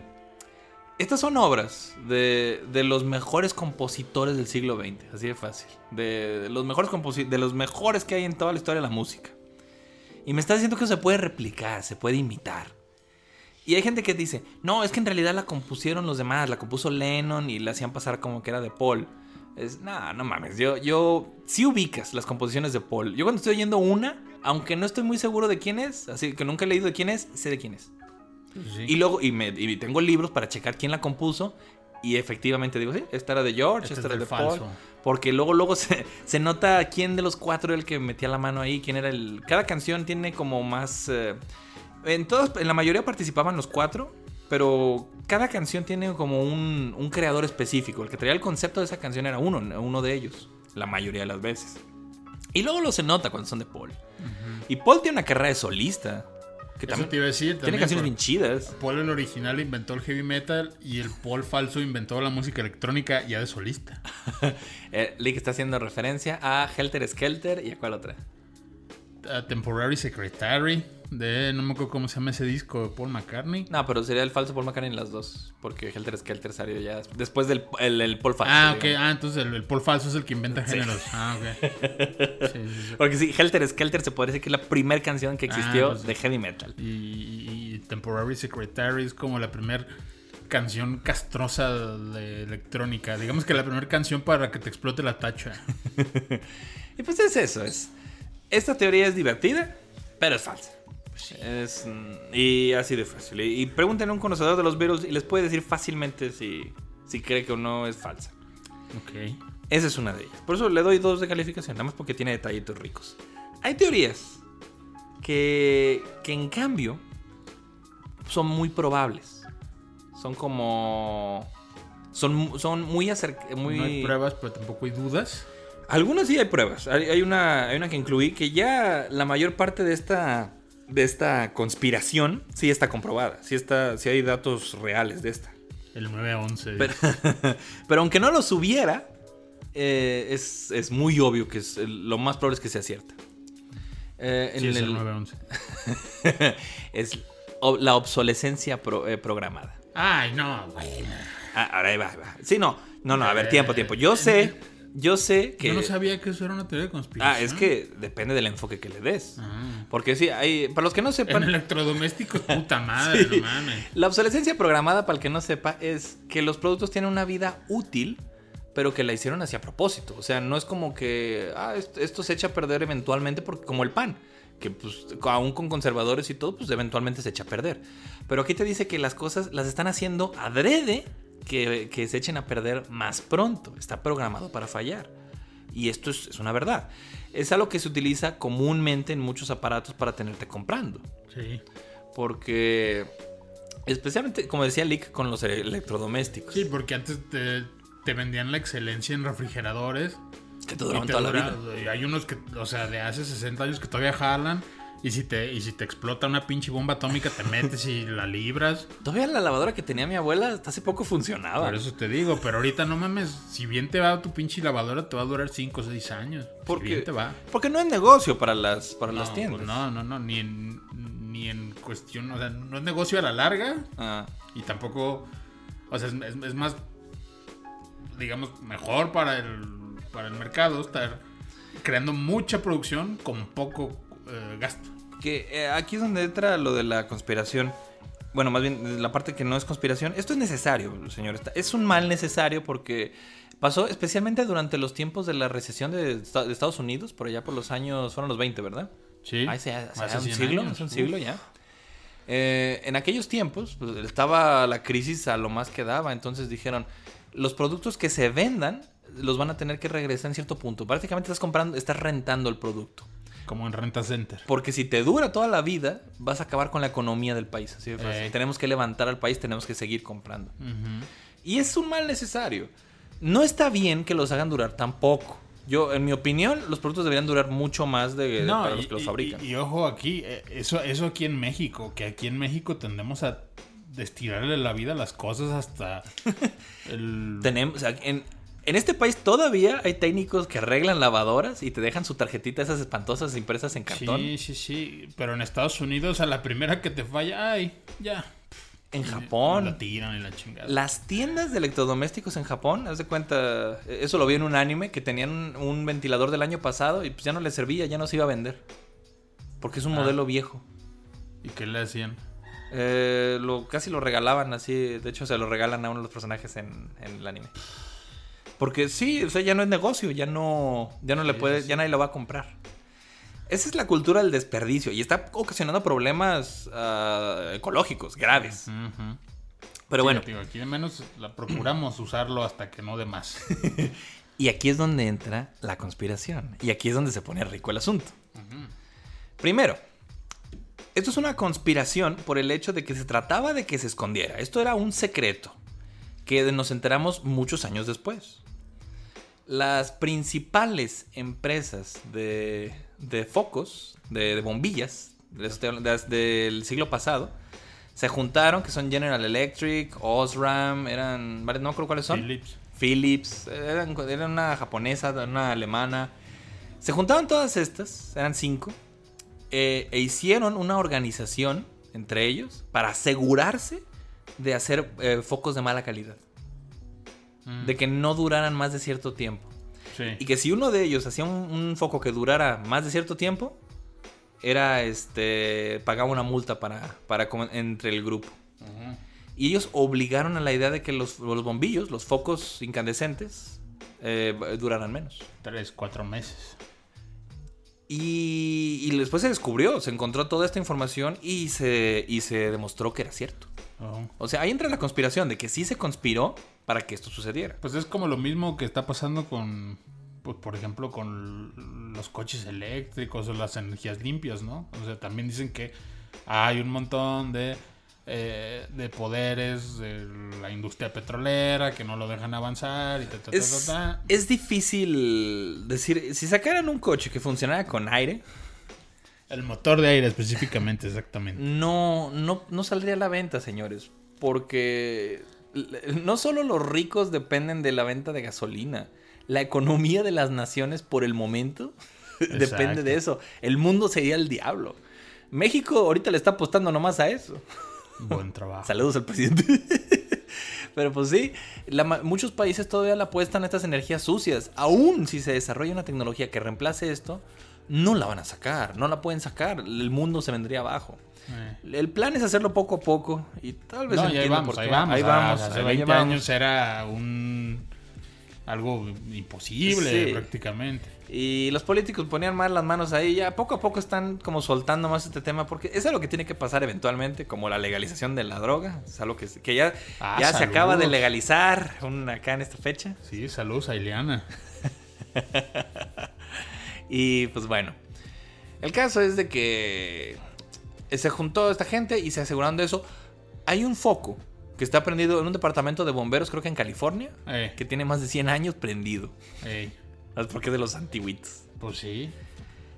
Estas son obras de, de los mejores compositores del siglo XX, así de fácil. De, de los mejores de los mejores que hay en toda la historia de la música. Y me estás diciendo que se puede replicar, se puede imitar. Y hay gente que dice, no, es que en realidad la compusieron los demás, la compuso Lennon y la hacían pasar como que era de Paul. Es, no, no mames, yo, yo sí ubicas las composiciones de Paul. Yo cuando estoy oyendo una, aunque no estoy muy seguro de quién es, así que nunca he leído de quién es, sé de quién es. Pues sí. Y luego, y, me, y tengo libros para checar quién la compuso. Y efectivamente digo, sí, esta era de George, Este esta es era de falso. Paul. Porque luego, luego [laughs] se, se nota quién de los cuatro era el que metía la mano ahí, quién era el... Cada canción tiene como más... eh, en todas, en la mayoría participaban los cuatro, pero cada canción tiene como un, un creador específico. El que traía el concepto de esa canción era uno, uno de ellos, la mayoría de las veces. Y luego lo se nota cuando son de Paul. Y Paul tiene una carrera de solista. Que Eso también te iba a decir. tiene canciones bien chidas. Paul el original inventó el heavy metal y el Paul falso inventó la música electrónica ya de solista. [laughs] Eh, Lick está haciendo referencia a Helter Skelter y a cuál otra. A Temporary Secretary de no me acuerdo cómo se llama ese disco de Paul McCartney. No, pero sería el falso Paul McCartney en las dos. Porque Helter Skelter salió ya des- después del el, el Paul falso. Ah, ok. digamos. Ah, entonces el, el Paul falso es el que inventa Sí. géneros. Ah, ok. [laughs] Sí, sí, sí. Porque sí, Helter Skelter se podría decir que es la primera canción que existió Ah, pues- de heavy metal. Y, y- y Temporary Secretary es como la primera canción castrosa de electrónica. Digamos que la primera canción para que te explote la tacha. [laughs] Y pues es eso, es. Esta teoría es divertida, pero es falsa. Es, mm, y así de fácil. Y, y pregúntenle a un conocedor de los Beatles y les puede decir fácilmente si, si cree que o no es falsa. Ok. Esa es una de ellas. Por eso le doy dos de calificación, nada más porque tiene detallitos ricos. Hay teorías que, que en cambio son muy probables. Son como... Son, son muy acerca... Muy... No hay pruebas, pero tampoco hay dudas. Algunas sí hay pruebas. Hay, hay una, hay una que incluí que ya la mayor parte de esta, de esta conspiración sí está comprobada. Sí, está, sí hay datos reales de esta. El 9-11. Pero, [laughs] pero aunque no los hubiera, eh, es, es muy obvio que es, lo más probable es que sea cierta. Eh, Sí, en es el el- 9-11. [laughs] es o- la obsolescencia pro- eh, programada. Ay, no, güey. Ah, ahora ahí va, ahí va. Sí, no. No, no, a ver, tiempo, tiempo. Yo sé, yo sé que... Yo no sabía que eso era una teoría de conspiración. Ah, es que depende del enfoque que le des. Ah. Porque sí, hay... Para los que no En sepan... electrodomésticos, [laughs] puta madre, Sí. no mames. La obsolescencia programada, para el que no sepa, es que los productos tienen una vida útil, pero que la hicieron así a propósito. O sea, no es como que ah, esto, esto se echa a perder eventualmente, porque, como el pan, que pues aún con conservadores y todo, pues eventualmente se echa a perder. Pero aquí te dice que las cosas las están haciendo adrede que, que se echen a perder más pronto. Está programado para fallar. Y esto es, es una verdad. Es algo que se utiliza comúnmente en muchos aparatos para tenerte comprando. Sí. Porque, especialmente, como decía Lick, con los electrodomésticos. Sí, porque antes te, te vendían la excelencia en refrigeradores. Que te te toda la vida. hay unos que, o sea, de hace 60 años que todavía jalan. Y si te, y si te explota una pinche bomba atómica, te metes y la libras. [laughs] Todavía la lavadora que tenía mi abuela hasta hace poco funcionaba. Por eso te digo, pero ahorita no mames, si bien te va tu pinche lavadora, te va a durar 5 o 6 años. Porque- Si bien te va. Porque no es negocio para las, para No, las tiendas. pues no, no, no, ni en, ni en cuestión, o sea, no es negocio a la larga Ah, y tampoco, o sea, es, es- es más, digamos, mejor para el, para el mercado estar creando mucha producción con poco eh, gasto. que eh, aquí es donde entra lo de la conspiración. Bueno, más bien la parte que no es conspiración. Esto es necesario, señor. Es un mal necesario porque pasó especialmente durante los tiempos de la recesión de, Esta- de Estados Unidos, por allá por los años, fueron los 20, ¿verdad? Sí. Ay, hace, hace Hace un 100 siglo, años, hace un siglo ya. Eh, en aquellos tiempos pues, estaba la crisis a lo más que daba, entonces dijeron, los productos que se vendan los van a tener que regresar en cierto punto. Prácticamente estás comprando, estás rentando el producto. Como en Renta Center. Porque si te dura toda la vida, vas a acabar con la economía del país. Así de fácil. Eh. Tenemos que levantar al país, tenemos que seguir comprando. Y es un mal necesario. No está bien que los hagan durar tan poco. Yo, en mi opinión, los productos deberían durar mucho más de, No, para y, los que los fabrican. y- y ojo aquí, eh, eso, eso aquí en México, que aquí en México tendemos a estirarle la vida a las cosas hasta [laughs] el... Tenemos, o sea, en, en este país todavía hay técnicos que arreglan lavadoras y te dejan su tarjetita, esas espantosas impresas en cartón. Sí, sí, sí, pero en Estados Unidos a la primera que te falla, ay, ya. En La Japón, tiran y la chingada. las tiendas de electrodomésticos en Japón, haz de cuenta, eso lo vi en un anime, que tenían un, un ventilador del año pasado y pues ya no les servía, ya no se iba a vender. Porque es un Ah. modelo viejo. ¿Y qué le hacían? Eh, lo, casi lo regalaban así. De hecho, se lo regalan a uno de los personajes en, en el anime. Porque sí, o sea, ya no es negocio, ya no, ya no le Sí, puede, sí, sí. ya nadie lo va a comprar. Esa es la cultura del desperdicio y está ocasionando problemas ah, ecológicos graves. Ujú. Pero Sí, bueno, aquí al menos la procuramos usarlo hasta que no de más. [laughs] y aquí es donde entra la conspiración. Y aquí es donde se pone rico el asunto. Primero, esto es una conspiración por el hecho de que se trataba de que se escondiera. Esto era un secreto que nos enteramos muchos años después. Las principales empresas de, de focos, de, de bombillas, de- de- del siglo pasado, se juntaron, que son General Electric, Osram, eran, no me acuerdo cuáles son. Philips. Philips, eran, eran una japonesa, una alemana. Se juntaron todas estas, eran cinco, eh, e hicieron una organización entre ellos para asegurarse de hacer eh, focos de mala calidad, Mm. de que no duraran más de cierto tiempo. Sí. Y que si uno de ellos hacía un, un foco que durara más de cierto tiempo, era este pagaba una multa para, para entre el grupo. Y ellos obligaron a la idea de que los, los bombillos, los focos incandescentes, eh, duraran menos. Tres, cuatro meses. Y, y después se descubrió, se encontró toda esta información y se, y se demostró que era cierto. Oh. O sea, ahí entra la conspiración de que sí se conspiró para que esto sucediera. Pues es como lo mismo que está pasando con, pues, por ejemplo, con los coches eléctricos o las energías limpias, ¿no? O sea, también dicen que hay un montón de, eh, de poderes de la industria petrolera que no lo dejan avanzar y ta, ta, ta, Es, ta, es difícil decir, si sacaran un coche que funcionara con aire, El motor de aire específicamente, exactamente. no, no, no saldría a la venta, señores. Porque no solo los ricos dependen de la venta de gasolina. La economía de las naciones por el momento [laughs] depende de eso. El mundo sería el diablo. México ahorita le está apostando nomás a eso. Buen [laughs] trabajo. Saludos al presidente. [laughs] Pero pues sí, la muchos países todavía le apuestan a estas energías sucias. Aún si se desarrolla una tecnología que reemplace esto, no la van a sacar, no la pueden sacar. El mundo se vendría abajo. Eh. El plan es hacerlo poco a poco y tal vez No, ahí vamos, ahí qué. vamos. Ahí Ah, vamos, Hace ahí 20 vamos. años era un algo imposible Sí. prácticamente. Y los políticos ponían más las manos ahí, ya poco a poco están como soltando más este tema, porque es algo que tiene que pasar eventualmente, como la legalización de la droga, es algo que, que ya, Ah, ya se acaba de legalizar acá en esta fecha. Sí, saludos a Ileana. [laughs] Y pues bueno, el caso es de que se juntó esta gente y se aseguraron de eso. Hay un foco que está prendido en un departamento de bomberos, creo que en California, Eh, que tiene más de 100 años prendido. ey, ¿Sabes por qué? De los antiguitos. pues sí.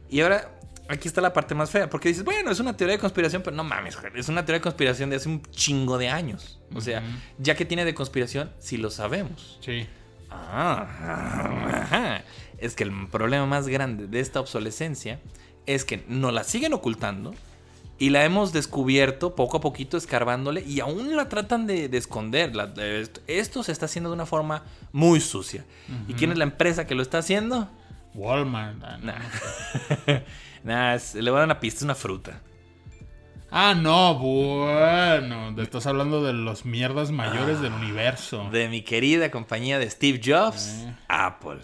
Y ahora, aquí está la parte más fea, porque dices, bueno, es una teoría de conspiración, pero no mames, es una teoría de conspiración de hace un chingo de años. O sea, ya que tiene de conspiración, si lo sabemos. Sí. Ah, ajá. Es que el problema más grande de esta obsolescencia es que nos la siguen ocultando y la hemos descubierto poco a poquito escarbándole y aún la tratan de, de esconder. La- de esto, se está haciendo de una forma muy sucia. ¿Y quién es la empresa que lo está haciendo? Walmart. ah, no, Nah. no. [laughs] Nah, es- le voy a una pista, es una fruta. Ah, no, bueno. Te estás hablando de los mierdas mayores del universo. De mi querida compañía de Steve Jobs, Eh. Apple.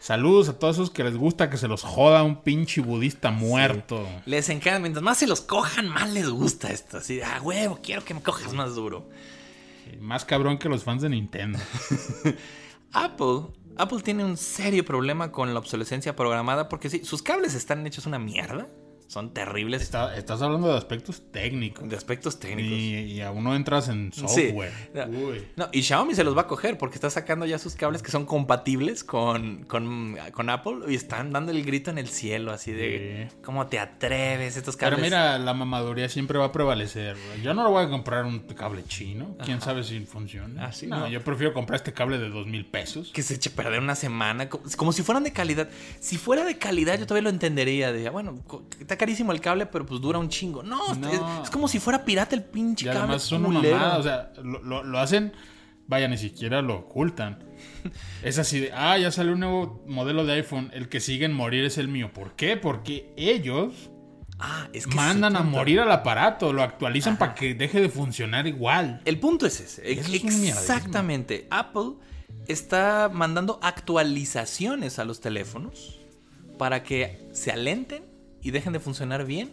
Saludos a todos esos que les gusta que se los joda un pinche budista muerto. Les encanta, mientras más se los cojan, más les gusta esto. Así, de, ah, huevo, quiero que me cojas más duro. Más cabrón que los fans de Nintendo. [laughs] Apple, Apple tiene un serio problema con la obsolescencia programada porque sí, sus cables están hechos una mierda. Son terribles Está- estás hablando de aspectos técnicos. de aspectos técnicos. Y, y aún no entras en Sí. software. No, Uy. no, y Xiaomi se los va a coger porque está sacando ya sus cables que son compatibles con, con, con Apple y están dando el grito en el cielo, así de Sí. ¿cómo te atreves? Estos Pero cables. mira, la mamaduría siempre va a prevalecer. Yo no lo voy a comprar un cable chino. ¿Quién sabe si funciona? Ah, sí, no, no. yo prefiero comprar este cable de dos mil pesos. que se eche a perder una semana, co- como, si fueran de calidad. Si fuera de calidad, yo todavía lo entendería. De, ah, bueno, está carísimo el cable, pero pues dura un chingo. No, No. Es, es como si fuera pirata el pinche Y cable. además son una mamada. O sea, lo, lo- lo hacen. Vaya, ni siquiera lo ocultan. [laughs] Es así de, ah, ya salió un nuevo modelo de iPhone. El que sigue en morir es el mío. ¿Por qué? Porque ellos Ah, es que mandan a morir al aparato. Lo actualizan para que deje de funcionar igual. El punto es ese. Eso es. Exactamente. Apple está mandando actualizaciones a los teléfonos para que se alenten y dejen de funcionar bien.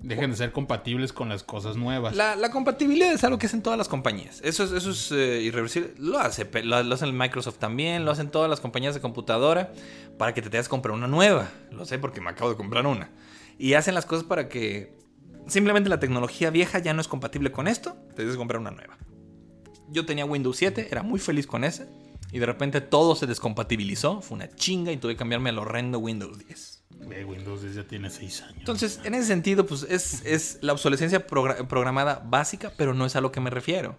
Dejen de ser compatibles con las cosas nuevas. La, la compatibilidad es algo que hacen todas las compañías. Eso es, eso es eh, irreversible. Lo hace, lo hacen Microsoft también, lo hacen todas las compañías de computadora para que te tengas que comprar una nueva. Lo sé porque me acabo de comprar una. Y hacen las cosas para que simplemente la tecnología vieja ya no es compatible con esto, te tienes que comprar una nueva. Yo tenía Windows 7, era muy feliz con ese. Y de repente todo se descompatibilizó. Fue una chinga y tuve que cambiarme al horrendo Windows 10. Windows 10 ya tiene 6 años. Entonces, en ese sentido, pues es, es la obsolescencia progra- programada básica, pero no es a lo que me refiero.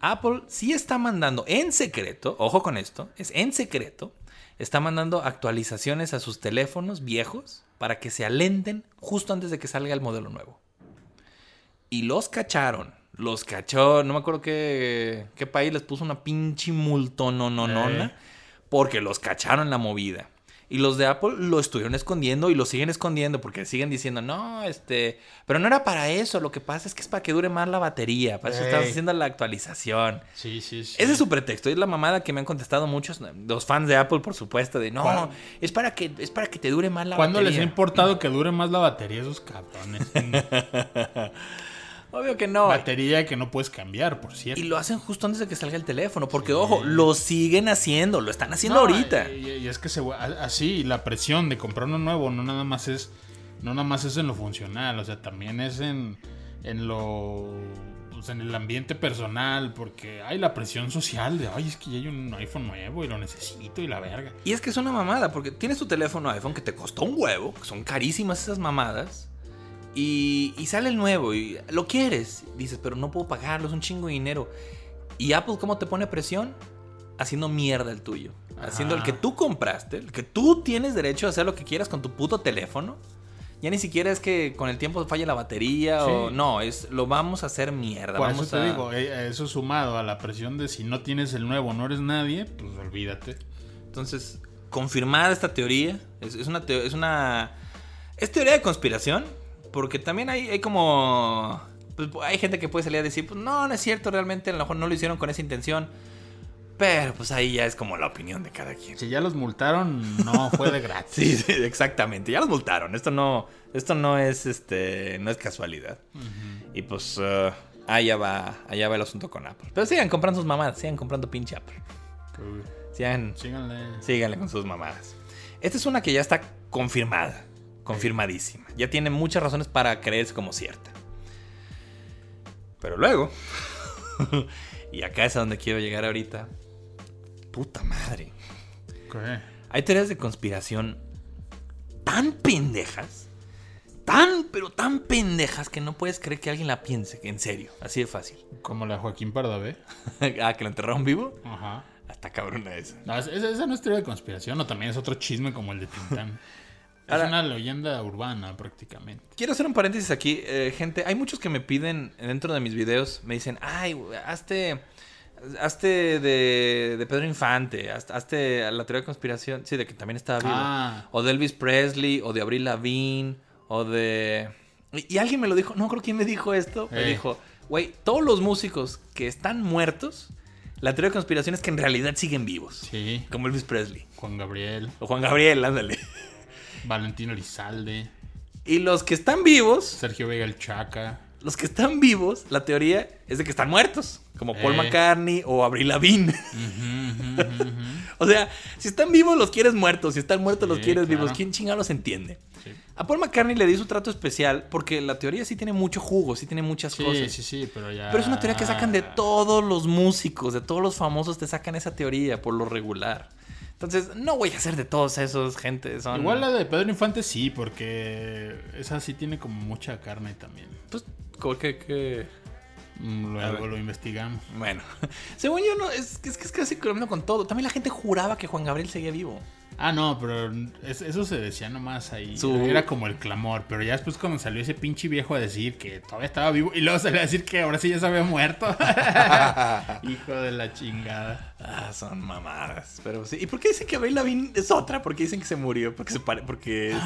Apple sí está mandando en secreto, ojo con esto, es en secreto, está mandando actualizaciones a sus teléfonos viejos para que se alenten justo antes de que salga el modelo nuevo. Y los cacharon, los cachó, no me acuerdo qué, qué país les puso una pinche multonononona, Eh. porque los cacharon en la movida. Y los de Apple lo estuvieron escondiendo y lo siguen escondiendo porque siguen diciendo, no, este, pero no era para eso, lo que pasa es que es para que dure más la batería, para eso estás Ey. haciendo la actualización. Sí, sí, sí. Ese es su pretexto, es la mamada que me han contestado muchos, los fans de Apple, por supuesto, de no, ¿Cuál? es para que es para que te dure más la ¿Cuándo les ha batería. importado que dure más la batería esos cabrones? [laughs] Obvio que no. batería que no puedes cambiar, por cierto. Y lo hacen justo antes de que salga el teléfono, porque ojo, lo siguen haciendo, lo están haciendo No, ahorita. Y, y es que se, así la presión de comprar uno nuevo no nada más es no nada más es en lo funcional, o sea, también es en en lo pues, en el ambiente personal, porque hay la presión social de, ay, es que ya hay un iPhone nuevo y lo necesito y la verga. Y es que es una mamada, porque tienes tu teléfono iPhone que te costó un huevo, que son carísimas esas mamadas, y, y sale el nuevo y lo quieres. Dices, pero no puedo pagarlo, es un chingo de dinero. ¿Y Apple cómo te pone presión? Haciendo mierda el tuyo. Haciendo el que tú compraste, el que tú tienes derecho a hacer lo que quieras con tu puto teléfono. Ya ni siquiera es que con el tiempo falle la batería o no, es lo vamos a hacer mierda. Por vamos eso te a... digo, eh, eso sumado a la presión de si no tienes el nuevo, no eres nadie, pues olvídate. Entonces, confirmada esta teoría, es, es una teo- es una es teoría de conspiración, porque también hay, hay como pues, hay gente que puede salir a decir, pues no, no es cierto, realmente a lo mejor no lo hicieron con esa intención. Pero pues ahí ya es como la opinión de cada quien. Si ya los multaron, no fue de gratis. [laughs] Sí, sí, exactamente. Ya los multaron. Esto no, esto no es este, no es casualidad. Y pues eh, allá va, allá va el asunto con Apple. Pero sigan comprando sus mamadas, sigan comprando pinche Apple. Sigan, Síganle. Síganle con sus mamadas. Esta es una que ya está confirmada. Confirmadísima. Ya tiene muchas razones para creerse como cierta. Pero luego. [laughs] y acá es a donde quiero llegar ahorita. Puta madre. ¿Qué? Hay teorías de conspiración tan pendejas. Tan, pero tan pendejas que no puedes creer que alguien la piense. En serio. Así de fácil. Como la Joaquín Pardavé. [laughs] ah, que lo enterraron vivo. Ajá. Hasta cabrona esa. No, esa, esa no es teoría de conspiración, o también es otro chisme como el de Tintán. [laughs] es una leyenda urbana prácticamente. Quiero hacer un paréntesis aquí, eh, gente. Hay muchos que me piden dentro de mis videos, me dicen, ay, hazte, hazte de, de Pedro Infante, haz- hazte la teoría de conspiración, sí, de que también estaba vivo. Ah. O de Elvis Presley, o de Avril Lavigne, o de... Y, y alguien me lo dijo, no creo quién me dijo esto, me Eh. dijo, güey, todos los músicos que están muertos, la teoría de conspiración es que en realidad siguen vivos. Sí. Como Elvis Presley. Juan Gabriel, O Juan Gabriel, ándale. Valentino Elizalde, Y los que están vivos, Sergio Vega el Chaca. los que están vivos, la teoría es de que están muertos. Como Paul Eh. McCartney o Avril Lavigne. [laughs] O sea, si están vivos los quieres muertos, si están muertos los quieres claro. vivos. ¿Quién chingado los entiende? Sí. A Paul McCartney le di su trato especial porque la teoría sí tiene mucho jugo, sí tiene muchas Sí, cosas. sí, sí, pero ya. Pero es una teoría que sacan de todos los músicos, de todos los famosos te sacan esa teoría por lo regular. Entonces, no voy a hacer de todos esos, gente. Son... Igual la de Pedro Infante sí, porque esa sí tiene como mucha carne también. Pues, ¿cómo que- Mm. Luego lo investigamos. Bueno, [laughs] según yo, no, es, es que es casi con todo. También la gente juraba que Juan Gabriel seguía vivo. Ah, no, pero es- eso se decía nomás ahí. Su- Era como el clamor. Pero ya después cuando salió ese pinche viejo a decir que todavía estaba vivo. Y luego salió a decir que ahora sí ya se había muerto. [laughs] [laughs] Hijo de la chingada. Ah, son mamadas. Pero sí. ¿Y por qué dicen que Avril Lavigne es otra? ¿Por qué dicen que se murió? Porque se pare... porque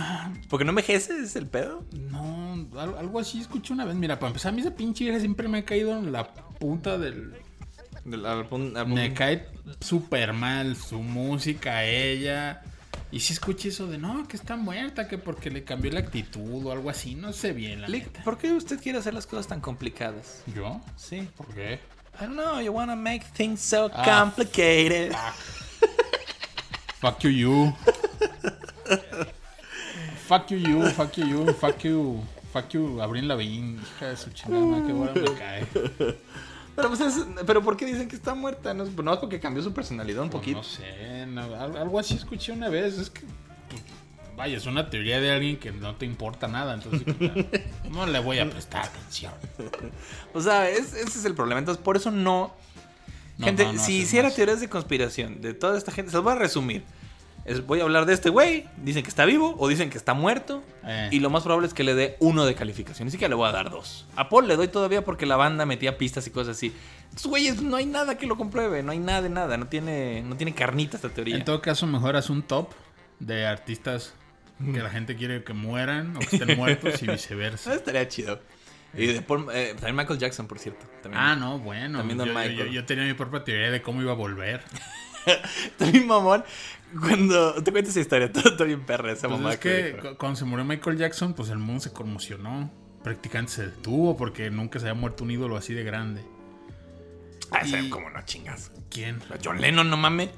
porque no envejece, es el pedo. No, al- algo así escuché una vez. Mira, para empezar, a mí esa pinche vieja siempre me ha caído en la punta del... Del- Me cae súper mal su música, ella. Y si escuché eso de no, que está muerta, que porque le cambió la actitud o algo así. No sé bien, la neta. ¿Por qué usted quiere hacer las cosas tan complicadas? ¿Yo? Sí. ¿Por qué? I don't know, you wanna make things so Ah. complicated. Fuck you, you. fuck you, you. Fuck you, you. Fuck you. Fuck you, Abril Lavigne. Hija de su chingada, qué buena me cae. Pero, pues es- pero ¿por qué dicen que está muerta? No, es- no es porque cambió su personalidad un Pues poquito. no sé, no, algo así escuché una vez. Es que, pues, vaya, es una teoría de alguien que no te importa nada. Entonces, pues, no le voy a prestar atención. [laughs] O sea, es- ese es el problema. Entonces, por eso no. No, gente, si hiciera más. teorías de conspiración de toda esta gente, se los voy a resumir. Es- voy a hablar de este güey. Dicen que está vivo o dicen que está muerto. Eh. Y lo más probable es que le dé uno de calificación. Ni siquiera le voy a dar dos. A Paul le doy todavía porque la banda metía pistas y cosas así. Estos güeyes no hay nada que lo compruebe. No hay nada de nada. No tiene, no tiene carnita esta teoría. En todo caso, mejor haz un top de artistas que la gente quiere que mueran o que estén [laughs] muertos y viceversa. Eso estaría chido. Y de Paul- eh, también Michael Jackson, por cierto. También. Ah, no, bueno. También Don yo, Michael. yo- yo tenía mi propia teoría de cómo iba a volver. [laughs] [laughs] También mamón. Cuando te cuento esa historia, [laughs] todo, todo bien perra esa Pues mamá es que cuando se murió Michael Jackson, pues el mundo se conmocionó. Prácticamente se detuvo porque nunca se había muerto un ídolo así de grande. Ah, y- como no chingas. ¿Quién? John Lennon, no mames.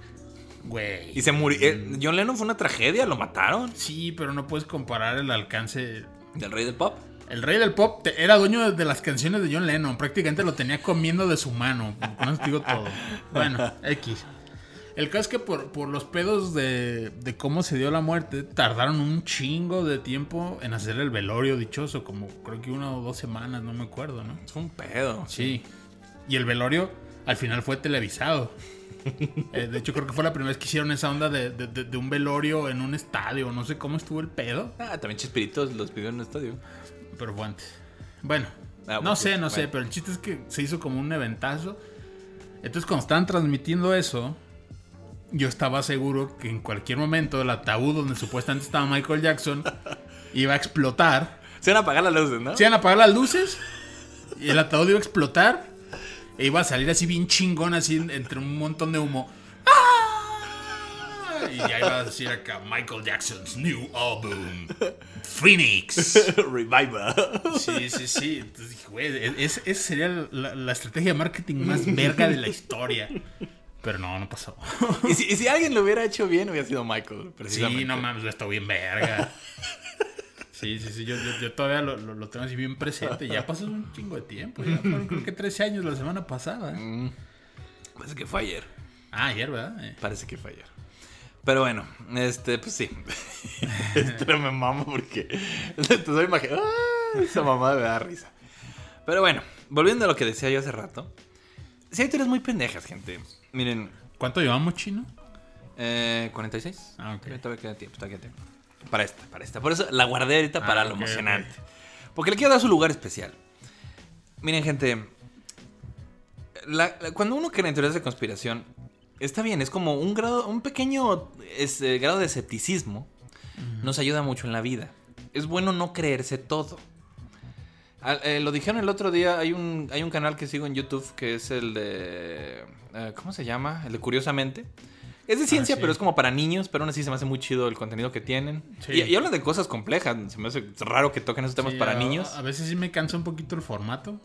Güey. Y se murió. eh, John Lennon fue una tragedia, lo mataron. Sí, pero no puedes comparar el alcance. Del rey del pop. El rey del pop te- era dueño de, las canciones de John Lennon. Prácticamente lo tenía comiendo de su mano. Te digo todo. Bueno, X. El caso es que por, por los pedos de, de cómo se dio la muerte, tardaron un chingo de tiempo en hacer el velorio dichoso. Como creo que una o dos semanas, no me acuerdo, ¿no? Es un pedo. Sí. Y el velorio al final fue televisado. [laughs] Eh, de hecho, creo que fue la primera vez que hicieron esa onda de, de- un velorio en un estadio. No sé cómo estuvo el pedo, Ah, también Chespiritos los pidió en un estadio. pero fue antes. Bueno, Ah, no sé, no sé, pero el chiste es que se hizo como un eventazo. Entonces, cuando estaban transmitiendo eso, yo estaba seguro que en cualquier momento el ataúd donde supuestamente estaba Michael Jackson [laughs] iba a explotar. Se van a apagar las luces, ¿no? Se iban a apagar las luces y el ataúd iba a explotar e iba a salir así bien chingón, así entre un montón de humo. ¡Ah! Y ya iba a decir acá Michael Jackson's new album, Phoenix. [laughs] Revival. Sí, sí, sí. Entonces dije, güey, es- esa sería la, la estrategia de marketing más verga de la historia. Pero no, no pasó. [laughs] y, si, y si alguien lo hubiera hecho bien, hubiera sido Michael, precisamente. Sí, no mames, está bien verga. Sí, sí, sí, yo, yo- yo todavía lo, lo- lo tengo así bien presente. Ya pasó un chingo de tiempo. Ya fueron creo que 13 años la semana pasada. Mm, Parece que fue ayer. Ah, ayer, ¿verdad? Eh. Parece que fue ayer. Pero bueno, este, pues sí. [laughs] Pero me mamo porque te doy imagen. ¡Ah! Esa mamá me da risa. Pero bueno, volviendo a lo que decía yo hace rato. Si hay teorías muy pendejas, gente. Miren, ¿Cuánto llevamos, chino? eh, 46. Ah, ok. Todavía queda tiempo, todavía queda tiempo. Para esta, para esta. Por eso la guardé ahorita Ah, para lo emocionante. Porque le quiero dar su lugar especial. Miren, gente. la- la- cuando uno cree en teorías de conspiración, está bien, es como un grado, un pequeño este, grado de escepticismo. Nos ayuda mucho en la vida. Es bueno no creerse todo. Al- eh, lo dijeron el otro día, hay un, hay un canal que sigo en YouTube que es el de... eh, ¿Cómo se llama? El de Curiosamente. Es de ciencia, sí. pero es como para niños, pero aún así se me hace muy chido el contenido que tienen. Sí. Y, y hablan de cosas complejas, se me hace raro que toquen esos temas Sí, para a- niños. A veces sí me cansa un poquito el formato,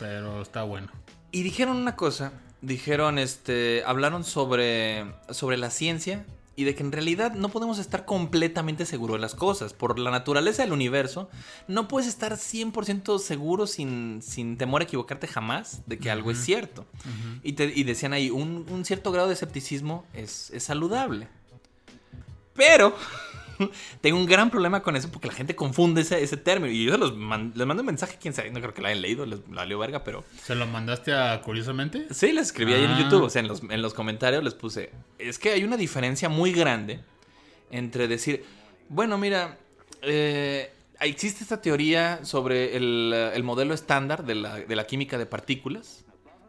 pero está bueno. Y dijeron una cosa, dijeron, este, hablaron sobre, sobre la ciencia y de que en realidad no podemos estar completamente seguros de las cosas. Por la naturaleza del universo, no puedes estar 100% seguro sin, sin temor a equivocarte jamás de que algo es cierto. y, te- y decían ahí, un, un cierto grado de escepticismo es, es saludable. Pero [laughs] tengo un gran problema con eso porque la gente confunde ese, ese término. Y yo se los man- les mando un mensaje, quién sabe, no creo que lo hayan leído, les la leo verga, pero... ¿Se lo mandaste a Curiosamente? Sí, les escribí ahí en Ah. YouTube, o sea, en los, en los comentarios les puse, es que hay una diferencia muy grande entre decir, bueno, mira, eh, existe esta teoría sobre el, el modelo estándar de la, de la química de partículas,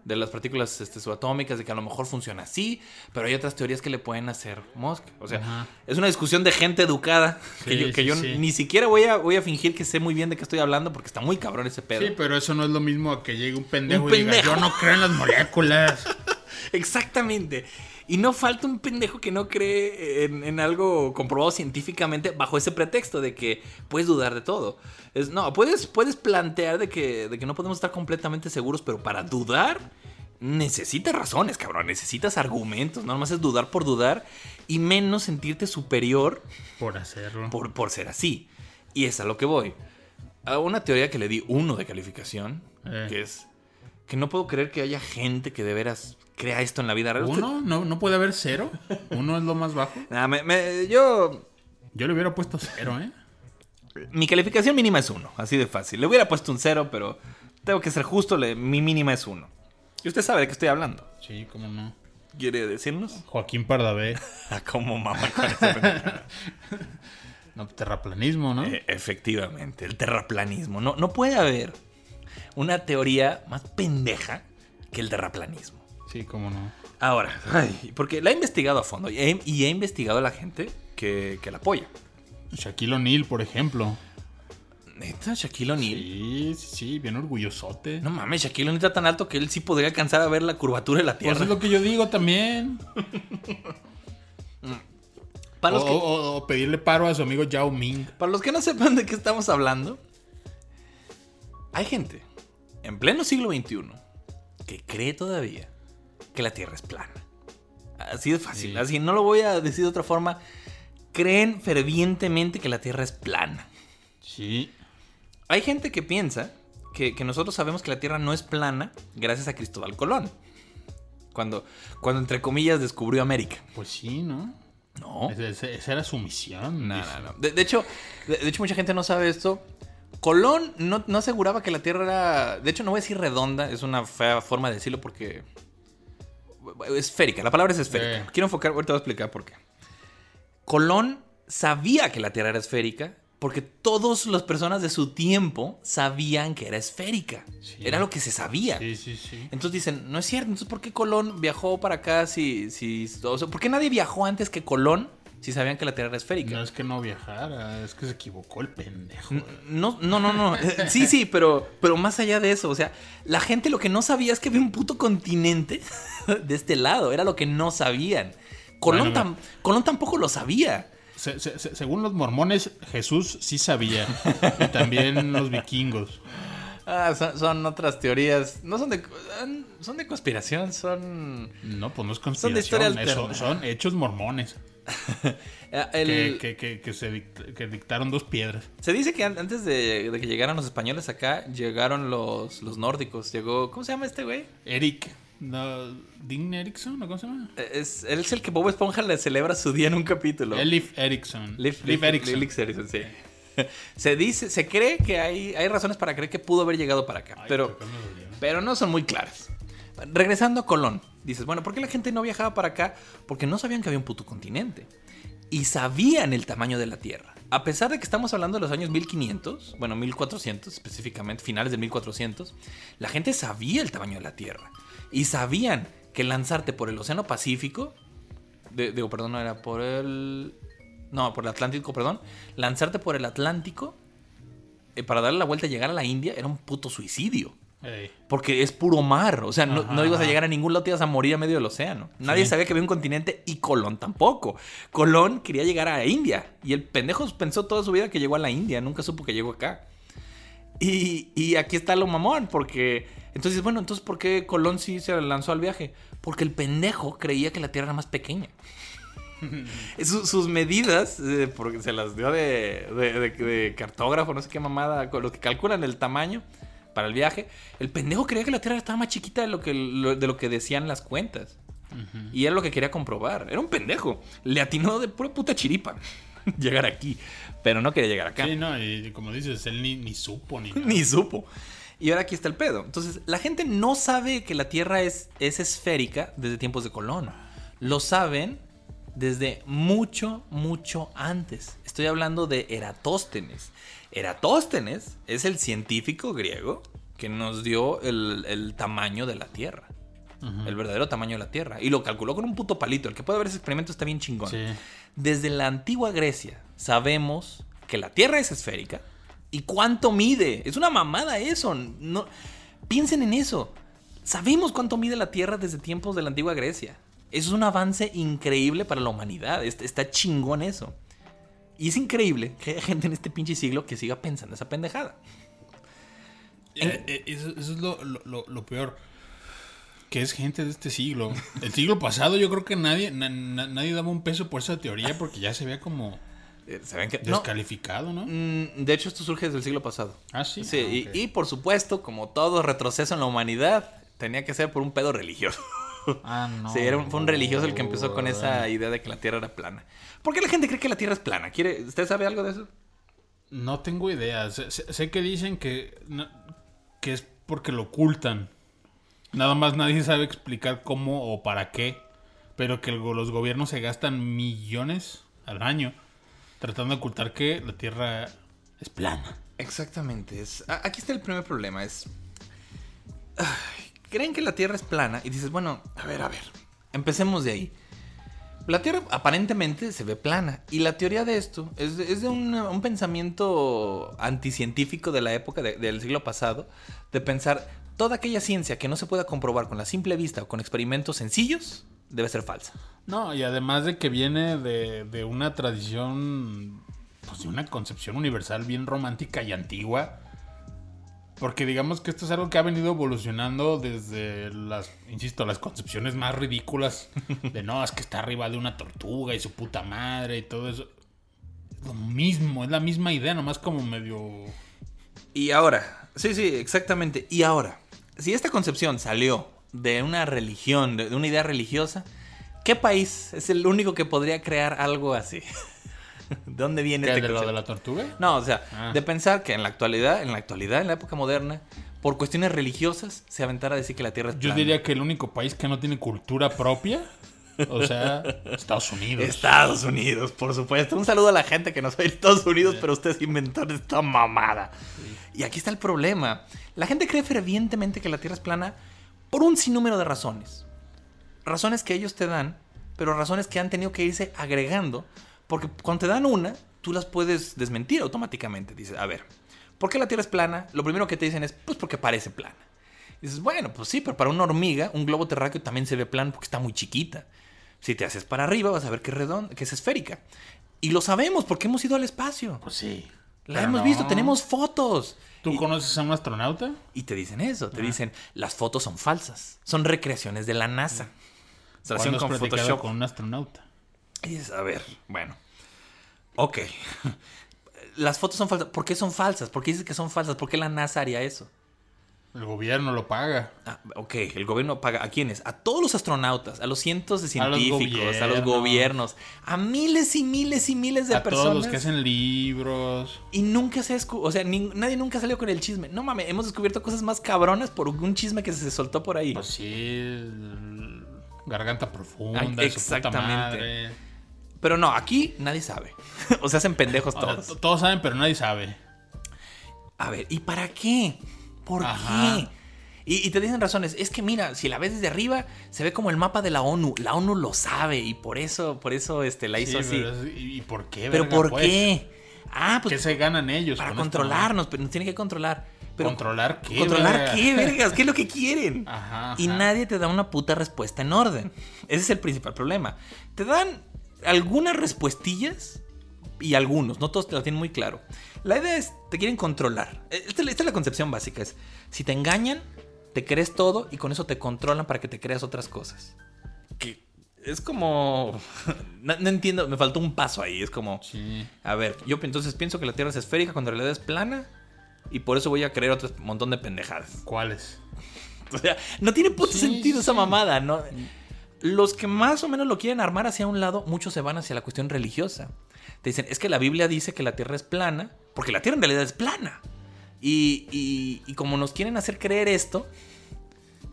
de las partículas este, subatómicas, de que a lo mejor funciona así, pero hay otras teorías que le pueden hacer mosca. O sea, Ajá. es una discusión de gente educada, que Sí, yo, que sí, yo sí. ni siquiera voy a, voy a fingir que sé muy bien de qué estoy hablando, porque está muy cabrón ese pedo. Sí, pero eso no es lo mismo a que llegue un pendejo Un y diga, pendejo. yo no creo en las moléculas. [laughs] Exactamente. Y no falta un pendejo que no cree en, en algo comprobado científicamente bajo ese pretexto de que puedes dudar de todo. Es, no, puedes, puedes plantear de que, de que no podemos estar completamente seguros, pero para dudar necesitas razones, cabrón. Necesitas argumentos. No nomás es dudar por dudar y menos sentirte superior Por hacerlo. por, por ser así. Y es a lo que voy. A una teoría que le di uno de calificación, Eh. que es que no puedo creer que haya gente que de veras crea esto en la vida real. ¿Uno? ¿No, ¿No puede haber cero? ¿Uno es lo más bajo? [laughs] Nah, me- me- yo. Yo le hubiera puesto cero, ¿eh? Mi calificación mínima es uno, así de fácil. Le hubiera puesto un cero, pero tengo que ser justo, le- mi mínima es uno. Y usted sabe de qué estoy hablando. Sí, cómo no. ¿Quiere decirnos? Joaquín Pardavé. [laughs] Ah, ¿Cómo mamá? [laughs] No, terraplanismo, ¿no? Eh, efectivamente, el terraplanismo. No, no puede haber una teoría más pendeja que el terraplanismo. Sí, cómo no. Ahora, ay, porque la he investigado a fondo y he, y he investigado a la gente que, que la apoya. Shaquille O'Neal, por ejemplo. Neta, Shaquille O'Neal. Sí, sí, sí, bien orgullosote. No mames, Shaquille O'Neal está tan alto que él sí podría alcanzar a ver la curvatura de la Pues Tierra. es lo que yo digo también. [laughs] Para, O, los que, o- o pedirle paro a su amigo Yao Ming. para los que no sepan de qué estamos hablando, hay gente en pleno siglo XXI que cree todavía que la Tierra es plana. Así de fácil, Sí. así no lo voy a decir de otra forma. Creen fervientemente que la Tierra es plana. Sí. Hay gente que piensa que, que nosotros sabemos que la Tierra no es plana gracias a Cristóbal Colón. Cuando, cuando entre comillas descubrió América. Pues sí, ¿no? No. Esa, era su misión. No, no, no. De, de hecho, de, de hecho, mucha gente no sabe esto. Colón no, no aseguraba que la Tierra era. De hecho, no voy a decir redonda, es una fea forma de decirlo porque. Esférica, la palabra es esférica. Quiero enfocar, ahorita voy a explicar por qué. Colón sabía que la Tierra era esférica porque todas las personas de su tiempo sabían que era esférica. Sí. Era lo que se sabía. Sí, sí, sí. Entonces dicen, no es cierto, entonces ¿por qué Colón viajó para acá si, si, o sea, ¿por qué nadie viajó antes que Colón si sabían que la Tierra era esférica? No es que no viajara, es que se equivocó el pendejo. No, no, no, no. Eh, Sí, sí, pero, pero más allá de eso, o sea, la gente lo que no sabía es que había un puto continente [laughs] de este lado, era lo que no sabían. Colón, Bueno, tam- Colón tampoco lo sabía. Se- se- se- según los mormones, Jesús sí sabía. y también los vikingos. Ah, son, son otras teorías, no son de, son de conspiración, son... No, pues no es Son de historia conspiración. Son, alterna. son hechos mormones. [laughs] el- Que, que- que- que se dict- que dictaron dos piedras. Se dice que an- antes de, de que llegaran los españoles acá, llegaron los, los nórdicos. Llegó, ¿cómo se llama este güey? Eric. No, ¿Dean Erickson? ¿o ¿Cómo se llama? Eh, Es, él es el que Bob Esponja le celebra su día en un capítulo. Elif Erickson. Leif, Leif Leif- Erikson. Leif Erikson, sí. [laughs] Se dice, se cree que hay, hay razones para creer que pudo haber llegado para acá, Ay, pero, pero no son muy claras. Regresando a Colón, dices, bueno, ¿por qué la gente no viajaba para acá? Porque no sabían que había un puto continente. Y sabían el tamaño de la Tierra. A pesar de que estamos hablando de los años 1500, bueno, 1400 específicamente, finales de 1400, la gente sabía el tamaño de la Tierra. Y sabían que lanzarte por el Océano Pacífico, de- digo, perdón, no era por el... No, por el Atlántico, perdón. Lanzarte por el Atlántico eh, para darle la vuelta y llegar a la India era un puto suicidio. Ey. Porque es puro mar. O sea, no, Ajá, no ibas a llegar a ningún lado, te ibas a morir a medio del océano. Nadie Sí. sabía que había un continente y Colón tampoco. Colón quería llegar a India. Y el pendejo pensó toda su vida que llegó a la India. Nunca supo que llegó acá. Y, y aquí está lo mamón, porque... Entonces, bueno, entonces, ¿por qué Colón sí se lanzó al viaje? Porque el pendejo creía que la Tierra era más pequeña. [laughs] Su- sus medidas, eh, porque se las dio de, de- de- de cartógrafo, no sé qué mamada, con los que calculan el tamaño para el viaje. El pendejo creía que la Tierra estaba más chiquita de lo que, lo- de lo que decían las cuentas. Y era lo que quería comprobar. Era un pendejo. Le atinó de pura puta chiripa [laughs] llegar aquí. Pero no quería llegar acá. Sí, no, y como dices, él ni, ni supo ni [laughs] nada. Ni supo. Y ahora aquí está el pedo. Entonces, la gente no sabe que la Tierra es, es esférica desde tiempos de Colón. Lo saben desde mucho, mucho antes. Estoy hablando de Eratóstenes. Eratóstenes es el científico griego que nos dio el, el tamaño de la Tierra. El verdadero tamaño de la Tierra. Y lo calculó con un puto palito. El que puede ver ese experimento está bien chingón. Sí. Desde la antigua Grecia sabemos que la Tierra es esférica. ¿Y cuánto mide? Es una mamada eso. No, piensen en eso. Sabemos cuánto mide la Tierra desde tiempos de la antigua Grecia. Eso es un avance increíble para la humanidad. Est- Está chingón eso. Y es increíble que haya gente en este pinche siglo que siga pensando esa pendejada. Eh, eh, eso, eso es lo, lo- lo- lo peor. Que es gente de este siglo. El siglo pasado yo creo que nadie, na- na- nadie daba un peso por esa teoría porque ya se veía como Eh, ¿Saben? No, descalificado, ¿no? mm, de hecho, esto surge desde el siglo pasado. Ah, sí. Sí, Ah, y- y, por supuesto, como todo retroceso en la humanidad, tenía que ser por un pedo religioso. Ah, [laughs] no. Sí, era un- fue un religioso el que empezó con esa idea de que la Tierra era plana. ¿Por qué la gente cree que la Tierra es plana? ¿Quiere, ¿Usted sabe algo de eso? No tengo idea. Sé, que dicen que, no- que es porque lo ocultan. Nada más nadie sabe explicar cómo o para qué. Pero que el los gobiernos se gastan millones al año tratando de ocultar que la Tierra es plana. Exactamente. Es, aquí está el primer problema. Es. ay, creen que la Tierra es plana y dices, bueno, a ver, a ver. Empecemos de ahí. La Tierra aparentemente se ve plana. Y la teoría de esto es de, una- un pensamiento anticientífico de la época de- del siglo pasado, de pensar toda aquella ciencia que no se pueda comprobar con la simple vista o con experimentos sencillos, debe ser falsa. No, y además de que viene de, de una tradición, pues de una concepción universal bien romántica y antigua. Porque digamos que esto es algo que ha venido evolucionando desde las, insisto, las concepciones más ridículas de no, es que está arriba de una tortuga y su puta madre y todo eso. Es lo mismo, es la misma idea, nomás como medio... Y ahora, sí, sí, exactamente. Y ahora, si esta concepción salió de una religión, de una idea religiosa, ¿qué país es el único que podría crear algo así? [laughs] ¿De dónde viene ¿Qué, este de lo concepto? de la tortuga? No, o sea, Ah. de pensar que en la actualidad, en la actualidad, en la época moderna, por cuestiones religiosas, se aventara a decir que la Tierra es Yo plana. diría que el único país que no tiene cultura propia, o sea, Estados Unidos. Estados Unidos, por supuesto. Un saludo a la gente que no soy de Estados Unidos, pero ustedes inventaron esta mamada. Y aquí está el problema. La gente cree fervientemente que la Tierra es plana por un sinnúmero de razones. Razones que ellos te dan, pero razones que han tenido que irse agregando. Porque cuando te dan una, tú las puedes desmentir automáticamente. Dices, a ver, ¿por qué la Tierra es plana? Lo primero que te dicen es, pues porque parece plana. Dices, bueno, pues sí, pero para una hormiga, un globo terráqueo también se ve plano porque está muy chiquita. Si te haces para arriba, vas a ver que es redonda, que es esférica. Y lo sabemos porque hemos ido al espacio. Pues sí. La hemos no. visto, tenemos fotos. ¿Tú y, conoces a un astronauta? y te dicen eso, te dicen, las fotos son falsas. Son recreaciones de la NASA. Se ¿Cuándo has con Photoshop. con un astronauta? Dices, a ver, bueno. Ok. [laughs] Las fotos son falsas. ¿Por qué son falsas? ¿Por qué dices que son falsas? ¿Por qué la NASA haría eso? El gobierno lo paga. Ah, ok, el gobierno paga. ¿A quiénes? A todos los astronautas, a los cientos de A los científicos, a los, gobiernos. a miles y miles y miles de a personas. todos los que hacen libros. Y nunca se o sea, ni- nadie nunca salió con el chisme. No mames, hemos descubierto cosas más cabronas por un chisme que se soltó por ahí. Pues sí, garganta profunda, Ay, y su puta exactamente. madre. Pero no, aquí nadie sabe. [laughs] o sea, hacen pendejos todos. todos saben, pero nadie sabe. A ver, ¿y para qué? ¿Por Ajá. qué? Y, y te dicen razones. Es que mira, si la ves desde arriba, se ve como el mapa de la ONU. La ONU lo sabe y por eso, por eso este, la hizo Sí, así. pero ¿Y por qué? ¿Pero verga, por pues? qué? Ah, ¿Qué pues se ganan ellos? para controlarnos, pero nos tienen que controlar. Pero, ¿Controlar qué? ¿Controlar verga? qué, vergas? ¿Qué es lo que quieren? [laughs] Ajá, Y nadie te da una puta respuesta en orden. Ese es el principal problema. Te dan algunas respuestillas y algunos, no todos te lo tienen muy claro. La idea es, te quieren controlar. Esta, esta es la concepción básica, es, si te engañan, te crees todo y con eso te controlan para que te creas otras cosas. Que es como... [laughs] No, no entiendo, me faltó un paso ahí, es como... Sí. A ver, yo entonces pienso que la Tierra es esférica cuando en realidad es plana y por eso voy a creer otro montón de pendejadas. ¿Cuáles? [laughs] O sea, no tiene puto Sí, sentido esa mamada, ¿no? Los que más o menos lo quieren armar hacia un lado, muchos se van hacia la cuestión religiosa. Te dicen, es que la Biblia dice que la Tierra es plana, porque la Tierra en realidad es plana. Y, y- y como nos quieren hacer creer esto,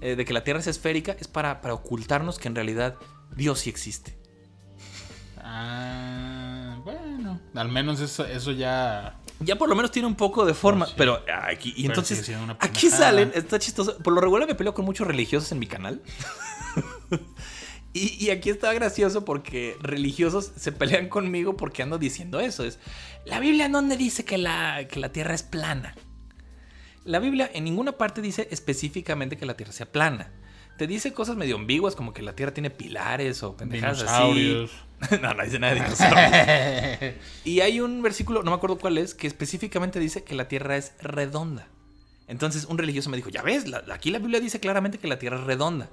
eh, de que la Tierra es esférica, es para, para ocultarnos que en realidad Dios sí existe. Ah, bueno. Al menos eso, eso ya. Ya por lo menos tiene un poco de forma, sí. pero aquí, y Pero entonces aquí salen, está chistoso. Por lo regular me peleo con muchos religiosos en mi canal. [laughs] y, y aquí está gracioso porque religiosos se pelean conmigo porque ando diciendo eso. Es la Biblia donde dice que la, que la tierra es plana. La Biblia en ninguna parte dice específicamente que la tierra sea plana. Te dice cosas medio ambiguas como que la tierra tiene pilares o pendejadas así. [laughs] No, no dice nada de [laughs] dinosaurios. Y hay un versículo, no me acuerdo cuál es, que específicamente dice que la tierra es redonda. Entonces un religioso me dijo, ya ves, la- aquí la Biblia dice claramente que la tierra es redonda.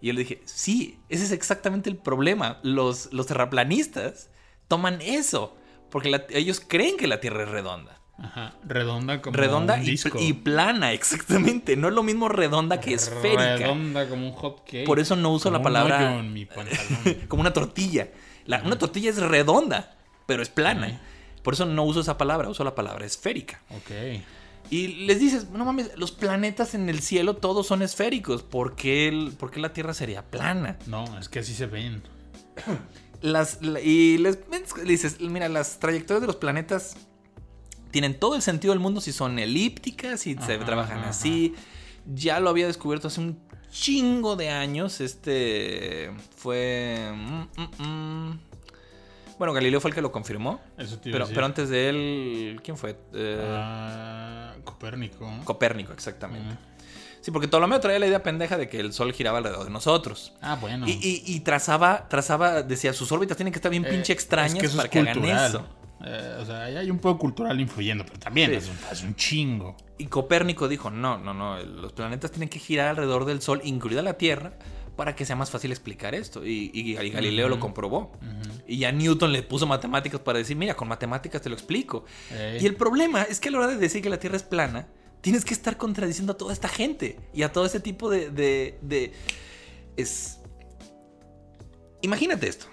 Y yo le dije, sí, ese es exactamente el problema. Los, los terraplanistas toman eso, porque la- ellos creen que la tierra es redonda. Ajá. Redonda como redonda un y, disco. y plana, [laughs] exactamente. No es lo mismo redonda que esférica. Redonda como un hot cake. Por eso no uso Como la palabra- en mi pantalón. [laughs] como una tortilla. La- una tortilla es redonda, pero es plana. Por eso no uso esa palabra, uso la palabra esférica. ok. Y les dices, no mames, los planetas en el cielo todos son esféricos. ¿Por qué, el- por qué la Tierra sería plana? No, es que así se ven. [clears throat] Las, la- y les, les dices, mira, las trayectorias de los planetas tienen todo el sentido del mundo si son elípticas, si se Ajá, trabajan ajá, así. Ya lo había descubierto hace un chingo de años. Este fue. mm, mm, mm. Bueno, Galileo fue el que lo confirmó. Eso te iba a Pero, decir. pero antes de él, ¿quién fue? Eh, Ah, Copérnico. Copérnico, exactamente. Sí, porque Ptolomeo traía la idea pendeja de que el Sol giraba alrededor de nosotros. Ah, bueno. Y, y- y trazaba, trazaba, decía, sus órbitas tienen que estar bien Eh, pinche extrañas es que eso para es que hagan eso. Eh, o sea, ahí hay un poco cultural influyendo, pero también Sí. es, un, es un chingo. Y Copérnico dijo, no, no, no, los planetas tienen que girar alrededor del Sol, incluida la Tierra, para que sea más fácil explicar esto. Y, y- y Galileo lo comprobó. Y ya Newton le puso matemáticas para decir, mira, con matemáticas te lo explico. Y el problema es que a la hora de decir que la Tierra es plana, tienes que estar contradiciendo a toda esta gente y a todo ese tipo de... de, de- es... Imagínate esto.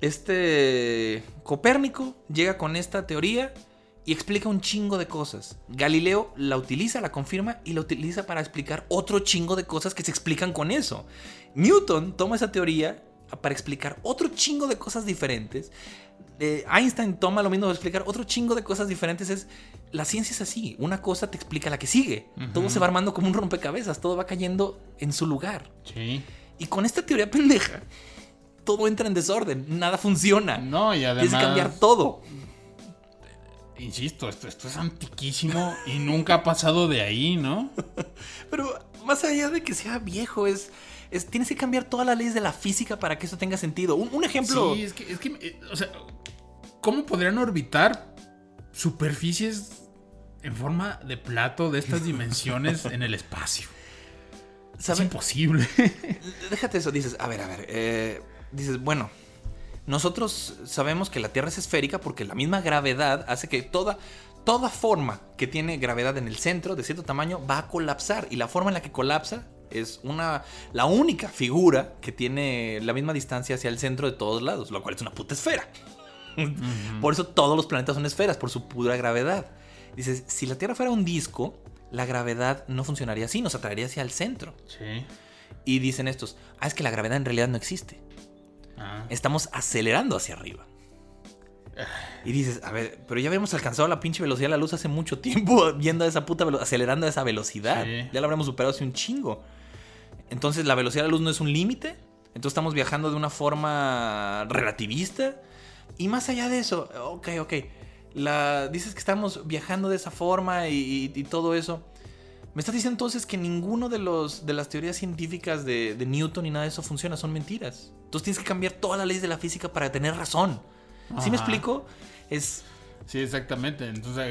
Este Copérnico llega con esta teoría y explica un chingo de cosas. Galileo la utiliza, la confirma y la utiliza para explicar otro chingo de cosas que se explican con eso. Newton toma esa teoría para explicar otro chingo de cosas diferentes. Eh, Einstein toma lo mismo para explicar otro chingo de cosas diferentes. Es la ciencia es así. Una cosa te explica la que sigue. Todo se va armando como un rompecabezas. Todo va cayendo en su lugar. Sí. Y con esta teoría pendeja, todo entra en desorden. Nada funciona. No, y además. Tienes que cambiar todo. Insisto, esto, esto es antiquísimo y nunca ha pasado de ahí, ¿no? [laughs] Pero más allá de que sea viejo, es, es tienes que cambiar todas las leyes de la física para que eso tenga sentido. Un, un ejemplo. Sí, es que, es que, eh, o sea, ¿cómo podrían orbitar superficies en forma de plato de estas dimensiones en el espacio? Es imposible. Déjate eso, dices, a ver, a ver. eh, dices, bueno, nosotros sabemos que la Tierra es esférica porque la misma gravedad hace que toda, toda forma que tiene gravedad en el centro de cierto tamaño va a colapsar. Y la forma en la que colapsa es una, la única figura que tiene la misma distancia hacia el centro de todos lados, lo cual es una puta esfera. Por eso todos los planetas son esferas, por su pura gravedad. Dices, si la Tierra fuera un disco, la gravedad no funcionaría así, nos atraería hacia el centro. Sí. Y dicen estos, ah, es que la gravedad en realidad no existe. Ah. Estamos acelerando hacia arriba. Y dices, a ver, pero ya habíamos alcanzado la pinche velocidad de la luz hace mucho tiempo, [laughs] viendo a esa puta acelerando a esa velocidad. Sí. Ya la habremos superado hace un chingo. Entonces, la velocidad de la luz no es un límite. Entonces, estamos viajando de una forma relativista. Y más allá de eso, ok, ok. La, dices que estamos viajando de esa forma y, y- y todo eso. Me estás diciendo entonces que ninguno de, los, de las teorías científicas de, de Newton y nada de eso funciona, son mentiras. Entonces tienes que cambiar todas las leyes de la física para tener razón. ¿Sí me Ajá. explico? Es. Sí, exactamente. Entonces,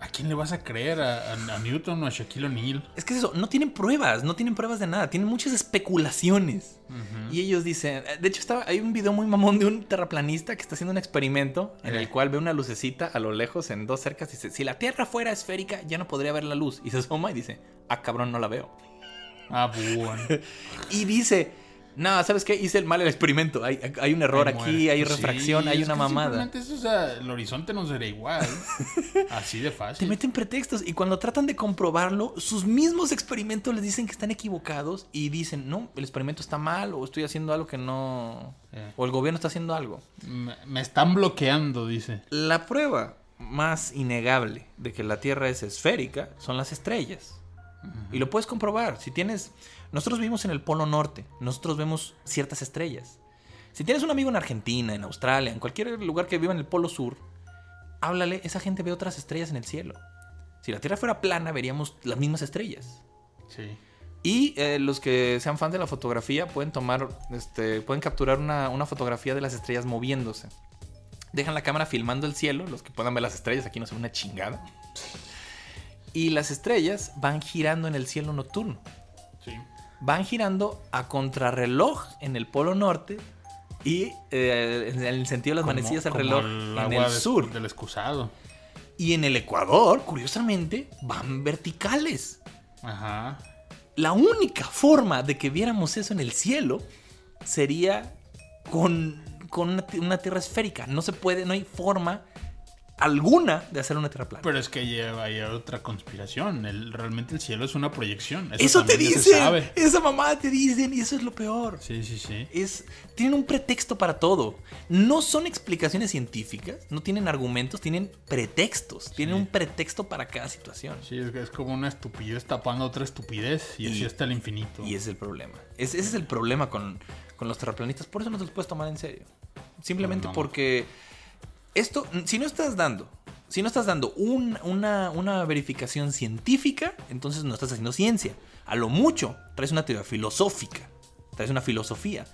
¿a, quién le vas a creer? ¿A, a- a Newton o a Shaquille O'Neal? Es que es eso, no tienen pruebas, no tienen pruebas de nada, tienen muchas especulaciones. Y ellos dicen, de hecho está, hay un video muy mamón de un terraplanista que está haciendo un experimento en el Eh. cual ve una lucecita a lo lejos en dos cercas y dice, si la Tierra fuera esférica ya no podría ver la luz. Y se asoma y dice, ah cabrón, no la veo. Ah, bueno. [laughs] Y dice, no, ¿sabes qué? Hice el mal el experimento, hay, hay un error aquí, hay Pues refracción, sí, hay una mamada. simplemente eso, o sea, el horizonte no será igual. [laughs] Así de Te fácil. meten pretextos y cuando tratan de comprobarlo, sus mismos experimentos les dicen que están equivocados y dicen, no, el experimento está mal o estoy haciendo algo que no... Eh. O el gobierno está haciendo algo. Me, me están bloqueando, dice. La prueba más innegable de que la Tierra es esférica son las estrellas. Y lo puedes comprobar. Si tienes... Nosotros vivimos en el Polo Norte. Nosotros vemos ciertas estrellas. Si tienes un amigo en Argentina, en Australia, en cualquier lugar que viva en el Polo Sur, háblale, esa gente ve otras estrellas en el cielo. Si la Tierra fuera plana, veríamos las mismas estrellas. Sí. Y eh, los que sean fans de la fotografía pueden tomar, este, pueden capturar una, una fotografía de las estrellas moviéndose. Dejan la cámara filmando el cielo, los que puedan ver las estrellas, aquí no se ve una chingada. Y las estrellas van girando en el cielo nocturno. Van girando a contrarreloj en el polo norte y eh, en el sentido de las manecillas Como- reloj el en el sur. Del excusado. Y en el Ecuador, curiosamente, van verticales. Ajá. La única forma de que viéramos eso en el cielo sería con, con una, una tierra esférica. No se puede, no hay forma alguna de hacer una tierra plana. Pero es que hay, hay otra conspiración. El, realmente el cielo es una proyección. Eso, te se dicen. Esa mamá te dicen y eso es lo peor. Sí, sí, sí. Es, tienen un pretexto para todo. No son explicaciones científicas, no tienen argumentos, tienen pretextos. Tienen un pretexto para cada situación. Sí, es, es como una estupidez tapando otra estupidez y, así hasta el infinito. Y ese es el problema. Es- ese es el problema con, con los terraplanistas. Por eso no te los puedes tomar en serio. Simplemente No, no. porque esto, si no estás dando, si no estás dando un- una, una verificación científica, entonces no estás haciendo ciencia. A lo mucho, traes una teoría filosófica, traes una filosofía.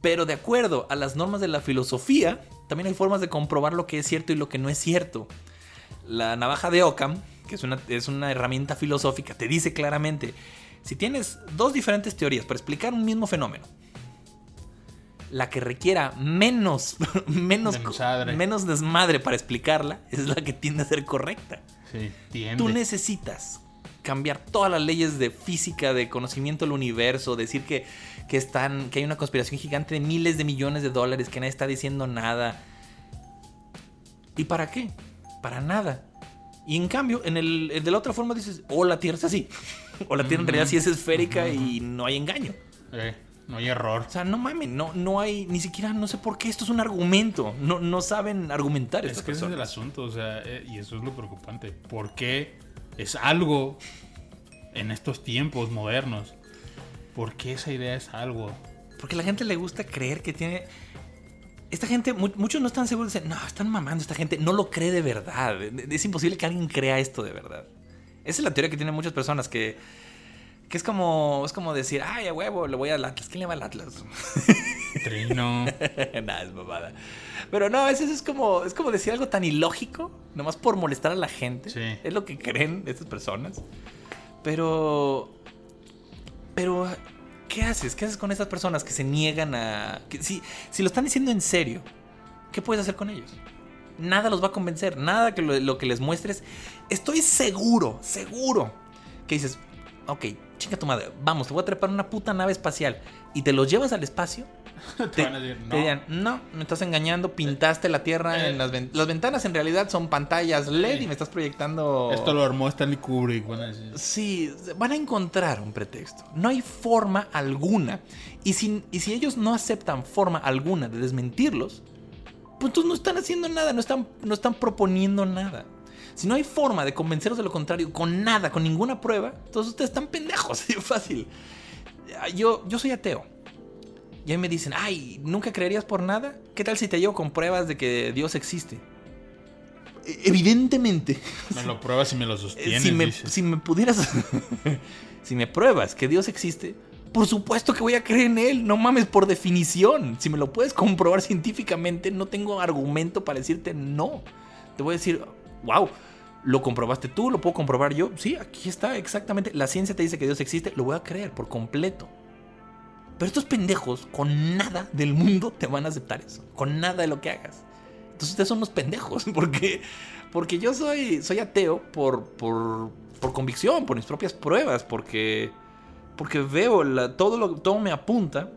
Pero de acuerdo a las normas de la filosofía, también hay formas de comprobar lo que es cierto y lo que no es cierto. La navaja de Occam, que es una, es una herramienta filosófica, te dice claramente, si tienes dos diferentes teorías para explicar un mismo fenómeno, la que requiera menos, [laughs] menos, Desmadre. menos desmadre para explicarla es la que tiende a ser correcta. Sí, tiende. Tú necesitas cambiar todas las leyes de física, de conocimiento del universo, decir que, que, están, que hay una conspiración gigante de miles de millones de dólares, que nadie está diciendo nada. ¿Y para qué? Para nada. Y en cambio, en el, el de la otra forma dices, o la Tierra es así, [laughs] o la Tierra en realidad sí es esférica y no hay engaño. Eh, no hay error. O sea, no mames, no, no hay, ni siquiera, no sé por qué esto es un argumento. No, no saben argumentar Es que ese es el personas. asunto, o sea, eh, y eso es lo preocupante. ¿Por qué es algo en estos tiempos modernos? ¿Por qué esa idea es algo? Porque a la gente le gusta creer que tiene. Esta gente, mu- muchos no están seguros, dicen, no, están mamando esta gente, no lo cree de verdad. Es imposible que alguien crea esto de verdad. Esa es la teoría que tienen muchas personas que. Que es como, es como decir, ay, a huevo, le voy al Atlas. ¿Quién le va al Atlas? [laughs] Trino. [laughs] Nada, es mamada. Pero no, a veces es como, es como decir algo tan ilógico, nomás por molestar a la gente. Sí. Es lo que creen estas personas. Pero. Pero. ¿Qué haces? ¿Qué haces con esas personas que se niegan a. que si, si lo están diciendo en serio, ¿qué puedes hacer con ellos? Nada los va a convencer, nada que lo, lo que les muestres. Estoy seguro, seguro que dices, ok, chinga tu madre, vamos, te voy a trepar una puta nave espacial y te los llevas al espacio [laughs] Te van a decir, te no. dirían, no, me estás engañando, pintaste la Tierra Eh. en las, ven- las ventanas en realidad son pantallas LED y me estás proyectando... Esto lo armó Stanley Kubrick. Van a decir. Sí, van a encontrar un pretexto. No hay forma alguna. Y si, y si ellos no aceptan forma alguna de desmentirlos, pues entonces no están haciendo nada, no están, no están proponiendo nada. Si no hay forma de convencerlos de lo contrario, con nada, con ninguna prueba, entonces ustedes están pendejos, [laughs] así fácil. Yo, yo soy ateo. Y ahí me dicen, ay, ¿nunca creerías por nada? ¿Qué tal si te llevo con pruebas de que Dios existe? E- Evidentemente. [laughs] Me lo pruebas y me lo Eh, sostienes. si, me, dices. si me pudieras. [laughs] si me pruebas que Dios existe, por supuesto que voy a creer en Él. No mames, por definición. Si me lo puedes comprobar científicamente, no tengo argumento para decirte no. Te voy a decir, wow, ¿lo comprobaste tú? ¿Lo puedo comprobar yo? Sí, aquí está exactamente. La ciencia te dice que Dios existe, lo voy a creer por completo. Pero estos pendejos, con nada del mundo, te van a aceptar eso. Con nada de lo que hagas. Entonces ustedes son unos pendejos. [laughs] Porque, porque yo soy, soy ateo por, por, por convicción, por mis propias pruebas. Porque, porque veo todo, lo, todo me apunta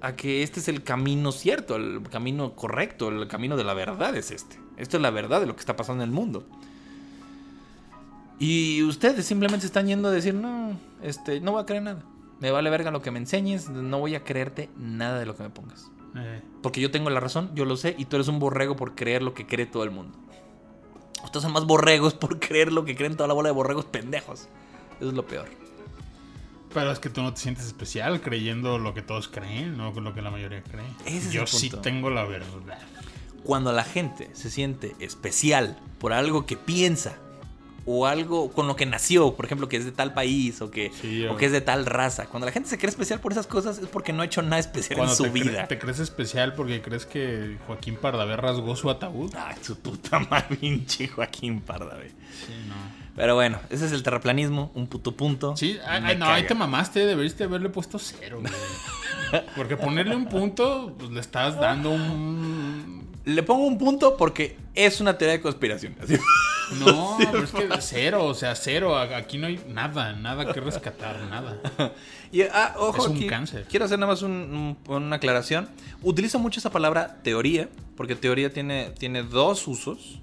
a que este es el camino cierto, el camino correcto, el camino de la verdad es este. Esto es la verdad de lo que está pasando en el mundo. Y ustedes simplemente están yendo a decir, no, este, no voy a creer nada. Me vale verga lo que me enseñes, no voy a creerte nada de lo que me pongas. Eh, Porque yo tengo la razón, yo lo sé, y tú eres un borrego por creer lo que cree todo el mundo. Ustedes son más borregos por creer lo que creen toda la bola de borregos pendejos. Eso es lo peor. pero es que tú no te sientes especial creyendo lo que todos creen, no lo que la mayoría cree. Ese Yo sí tengo la verdad. Cuando la gente se siente especial por algo que piensa o algo con lo que nació, por ejemplo, que es de tal país o que, Sí, o o- que es de tal raza, cuando la gente se cree especial por esas cosas es porque no ha hecho nada especial Cuando en su te, vida. te crees especial porque crees que Joaquín Pardavé rasgó su ataúd. Ay, su puta madre, [laughs] pinche Joaquín Parda, güey. Sí, no. Pero bueno, ese es el terraplanismo, un puto punto. Sí, ay, Me ay, no, ahí te mamaste, deberíste haberle puesto cero, güey. [laughs] Porque ponerle un punto, pues le estás dando un... Le pongo un punto porque es una teoría de conspiración. así. No, pero es que cero, o sea, cero. Aquí no hay nada, nada que rescatar, nada. [laughs] Y, ah, ojo, Es un aquí, cáncer. Quiero hacer nada más un- un- una aclaración. Utilizo mucho esa palabra teoría, porque teoría tiene, tiene dos usos.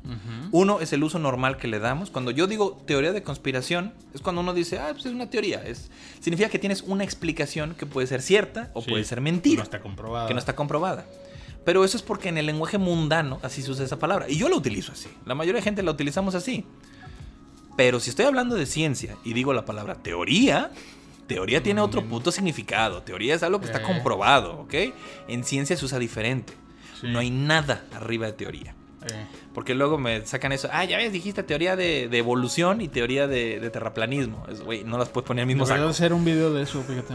Uno es el uso normal que le damos. Cuando yo digo teoría de conspiración, es cuando uno dice, ah, pues es una teoría. Es, significa que tienes una explicación que puede ser cierta o Sí, puede ser mentira. No está comprobado. que no está comprobada. Pero eso es porque en el lenguaje mundano así se usa esa palabra. Y yo la utilizo así. La mayoría de gente la utilizamos así. Pero si estoy hablando de ciencia y digo la palabra teoría, teoría tiene otro puto significado. Teoría es algo que está Eh. comprobado, ¿ok? En ciencia se usa diferente. Sí. No hay nada arriba de teoría. Eh, Porque luego me sacan eso. Ah, ya ves, dijiste teoría de, de evolución y teoría de, de terraplanismo. Güey, no las puedes poner al mismo saco. hacer un video de eso, fíjate.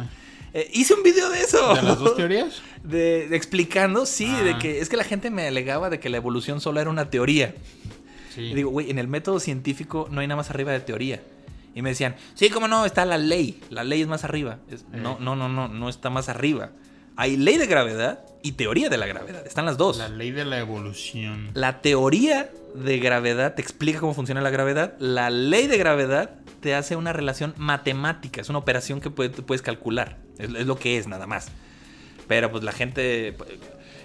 Eh, hice un video de eso. ¿De las dos [laughs] teorías? De, de explicando, sí, Ah. de que es que la gente me alegaba de que la evolución solo era una teoría. Sí. Y digo, güey, en el método científico no hay nada más arriba de teoría. Y me decían, sí, cómo no, está la ley. La ley es más arriba. Es- no, Eh. no, no, no, no está más arriba. Hay ley de gravedad y teoría de la gravedad. Están las dos. La ley de la evolución. La teoría de gravedad te explica cómo funciona la gravedad. La ley de gravedad te hace una relación matemática. Es una operación que puede- puedes calcular. Es, es lo que es, nada más. Pero pues la gente...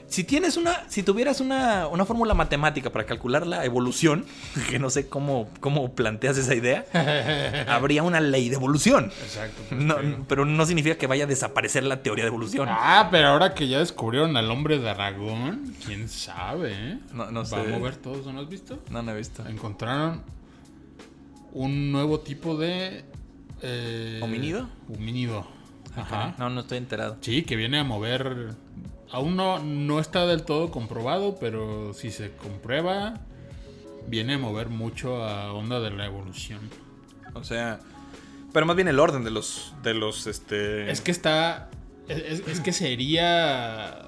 Si tienes una... Si tuvieras una, una fórmula matemática para calcular la evolución, [laughs] que no sé cómo, cómo planteas esa idea, [laughs] habría una ley de evolución. Exacto. pues, No, pero- pero no significa que vaya a desaparecer la teoría de evolución. Ah, pero ahora que ya descubrieron al hombre de Aragón, quién sabe, ¿eh? No- no sé. Va a mover todos, ¿no has visto? No, no he visto. Encontraron un nuevo tipo de. eh, ¿Homínido? Homínido. Ajá. No, no estoy enterado. Sí, que viene a mover. Aún no, no está del todo comprobado, pero si se comprueba, viene a mover mucho a onda de la evolución. O sea, pero más bien el orden de los, de los, este... Es que está. Es, que sería.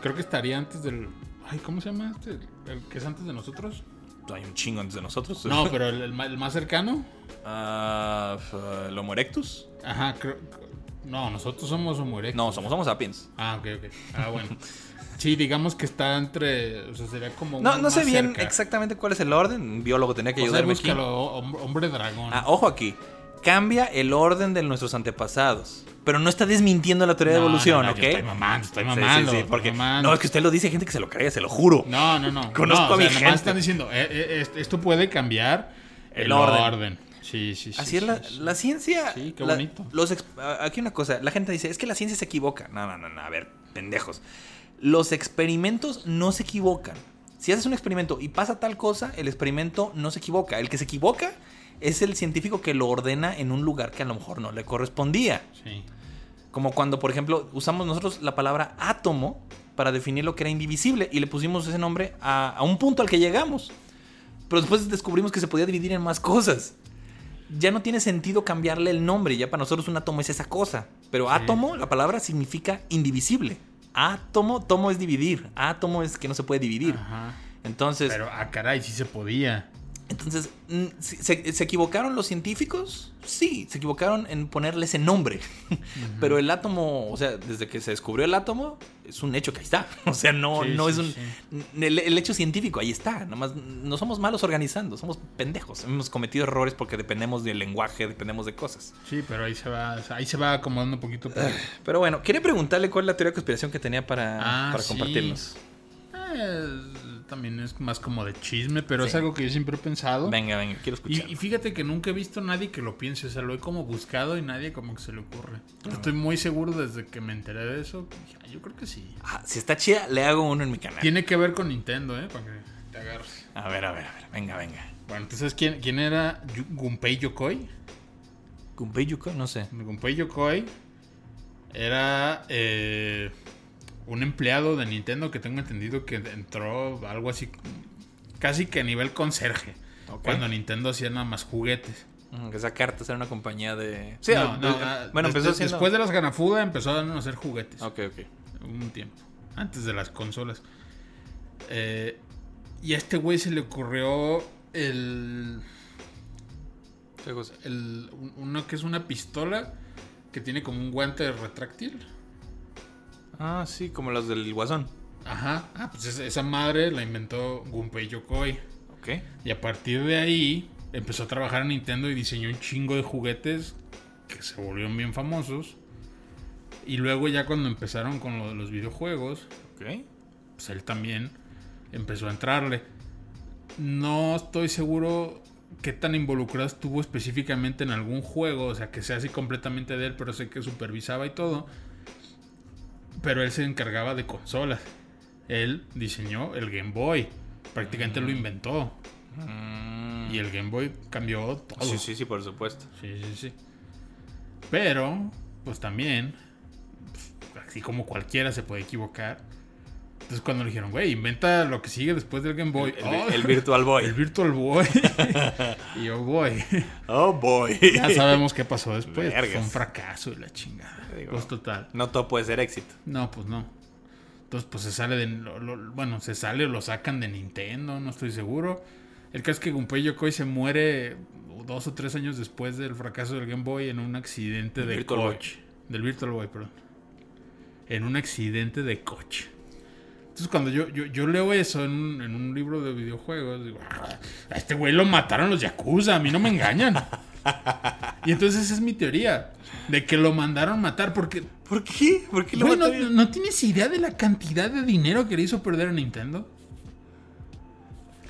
Creo que estaría antes del. Ay, ¿cómo se llama este? ¿El que es antes de nosotros? hay un chingo antes de nosotros. No, [laughs] pero el, el ma- el más cercano. F- el Homo erectus. Ajá, creo. No, nosotros somos Homo erectus. No, somos Homo sapiens. Ah, ok, ok. Ah, bueno. [laughs] Sí, digamos que está entre. O sea, sería como. No, no sé bien cerca. exactamente cuál es el orden. Un biólogo tenía que O sea, ayudarme aquí. búscalo, hom- hombre dragón. Ah, ojo aquí. Cambia el orden de nuestros antepasados. Pero no está desmintiendo la teoría de No, evolución, no, no, ¿ok? yo Estoy mamando, estoy Sí, sí, mamando. sí, estoy porque mamando. no es que usted lo dice, hay gente que se lo cree, se lo juro. No, no, no. Conozco no, a mi o sea, nomás gente. están diciendo, eh, eh, est- esto puede cambiar el, El orden. orden. Sí, sí, sí. Así es la, sí. la ciencia. Sí, qué la- bonito. los aquí una cosa, la gente dice, es que la ciencia se equivoca. No, no, no, no, a ver, pendejos. Los experimentos no se equivocan. Si haces un experimento y pasa tal cosa, el experimento no se equivoca. El que se equivoca es el científico que lo ordena en un lugar que a lo mejor no le correspondía. Sí. Como cuando, por ejemplo, usamos nosotros la palabra átomo para definir lo que era indivisible y le pusimos ese nombre a, a un punto al que llegamos. Pero después descubrimos que se podía dividir en más cosas. Ya no tiene sentido cambiarle el nombre, ya para nosotros un átomo es esa cosa. Pero Sí. átomo, la palabra significa indivisible. Átomo, tomo es dividir. Átomo es que no se puede dividir. Ajá. Entonces, Pero, ah, caray, sí se podía. Entonces, ¿se, equivocaron los científicos? Sí, se equivocaron en ponerle ese nombre. Pero el átomo, o sea, desde que se descubrió el átomo, es un hecho que ahí está. [laughs] O sea, no, Sí, no sí, es un... sí. El, el hecho científico, ahí está. Nomás no somos malos organizando, somos pendejos. Hemos cometido errores porque dependemos del lenguaje, dependemos de cosas. Sí, pero ahí se va, ahí se va acomodando un poquito. pero- Pero bueno, quería preguntarle cuál es la teoría de conspiración que tenía para, Ah, para sí. compartirnos. Eh, también es más como de chisme, pero es algo que yo siempre he pensado. Venga, venga, quiero escuchar. y fíjate que nunca he visto a nadie que lo piense, o sea, lo he como buscado y nadie como que se le ocurre. Estoy muy seguro desde que me enteré de eso. dije, "Ah, Yo creo que sí. Ah, si está chida, le hago uno en mi canal. Tiene que ver con Nintendo, ¿eh? Para que te agarres. A ver, a ver, a ver. Venga, venga. Bueno, entonces, ¿quién, quién era Gunpei Yokoi? ¿Gunpei Yuko? No sé. Gunpei Yokoi era eh, un empleado de Nintendo que tengo entendido que entró algo así, casi que a nivel conserje. Cuando Nintendo hacía nada más juguetes. Mm, Que esa carta era una compañía de. no, ah, no, ah, bueno, empezó des- siendo. después de las Ganafuda empezaron a hacer juguetes. Ok, ok. Un tiempo. Antes de las consolas. Eh, y a este güey se le ocurrió el, ¿Qué cosa? el- un- uno que es una pistola que tiene como un guante retráctil. Ah, sí, como los del Guasón. Ajá. Ah, pues esa, madre la inventó Gunpei Yokoi. Ok. Y a partir de ahí empezó a trabajar en Nintendo y diseñó un chingo de juguetes que se volvieron bien famosos. Y luego ya cuando empezaron con lo de los videojuegos, Ok. pues él también empezó a entrarle. No estoy seguro qué tan involucrado estuvo específicamente en algún juego, o sea, que sea así completamente de él, pero sé que supervisaba y todo. Pero él se encargaba de consolas. Él diseñó el Game Boy, prácticamente lo inventó. Mm. Y el Game Boy cambió todo. Sí, sí, sí, por supuesto. Sí, sí, sí. Pero, pues también, pues, así como cualquiera se puede equivocar. Entonces cuando le dijeron, güey, inventa lo que sigue después del Game Boy. El, "Oh, el Virtual Boy. el Virtual Boy. [laughs] y yo, voy. Oh, boy. Ya sabemos qué pasó después. Vergas. Fue un fracaso y la chingada. Digo, Pues total. No todo puede ser éxito. No, pues no. Entonces, pues se sale de. lo- lo- bueno, se sale o lo sacan de Nintendo, no estoy seguro. El caso es que Gunpei Yokoi se muere dos o tres años después del fracaso del Game Boy en un accidente de Virtual Boy. coche. Del Virtual Boy, perdón. En un accidente de coche. Entonces, cuando yo, yo, yo leo eso en un, en un libro de videojuegos, digo, "Ah, a este güey lo mataron los Yakuza, a mí no me engañan. y entonces esa es mi teoría, de que lo mandaron matar porque ¿Por qué? ¿Por qué lo Güey, no tienes idea de la cantidad de dinero que le hizo perder a Nintendo?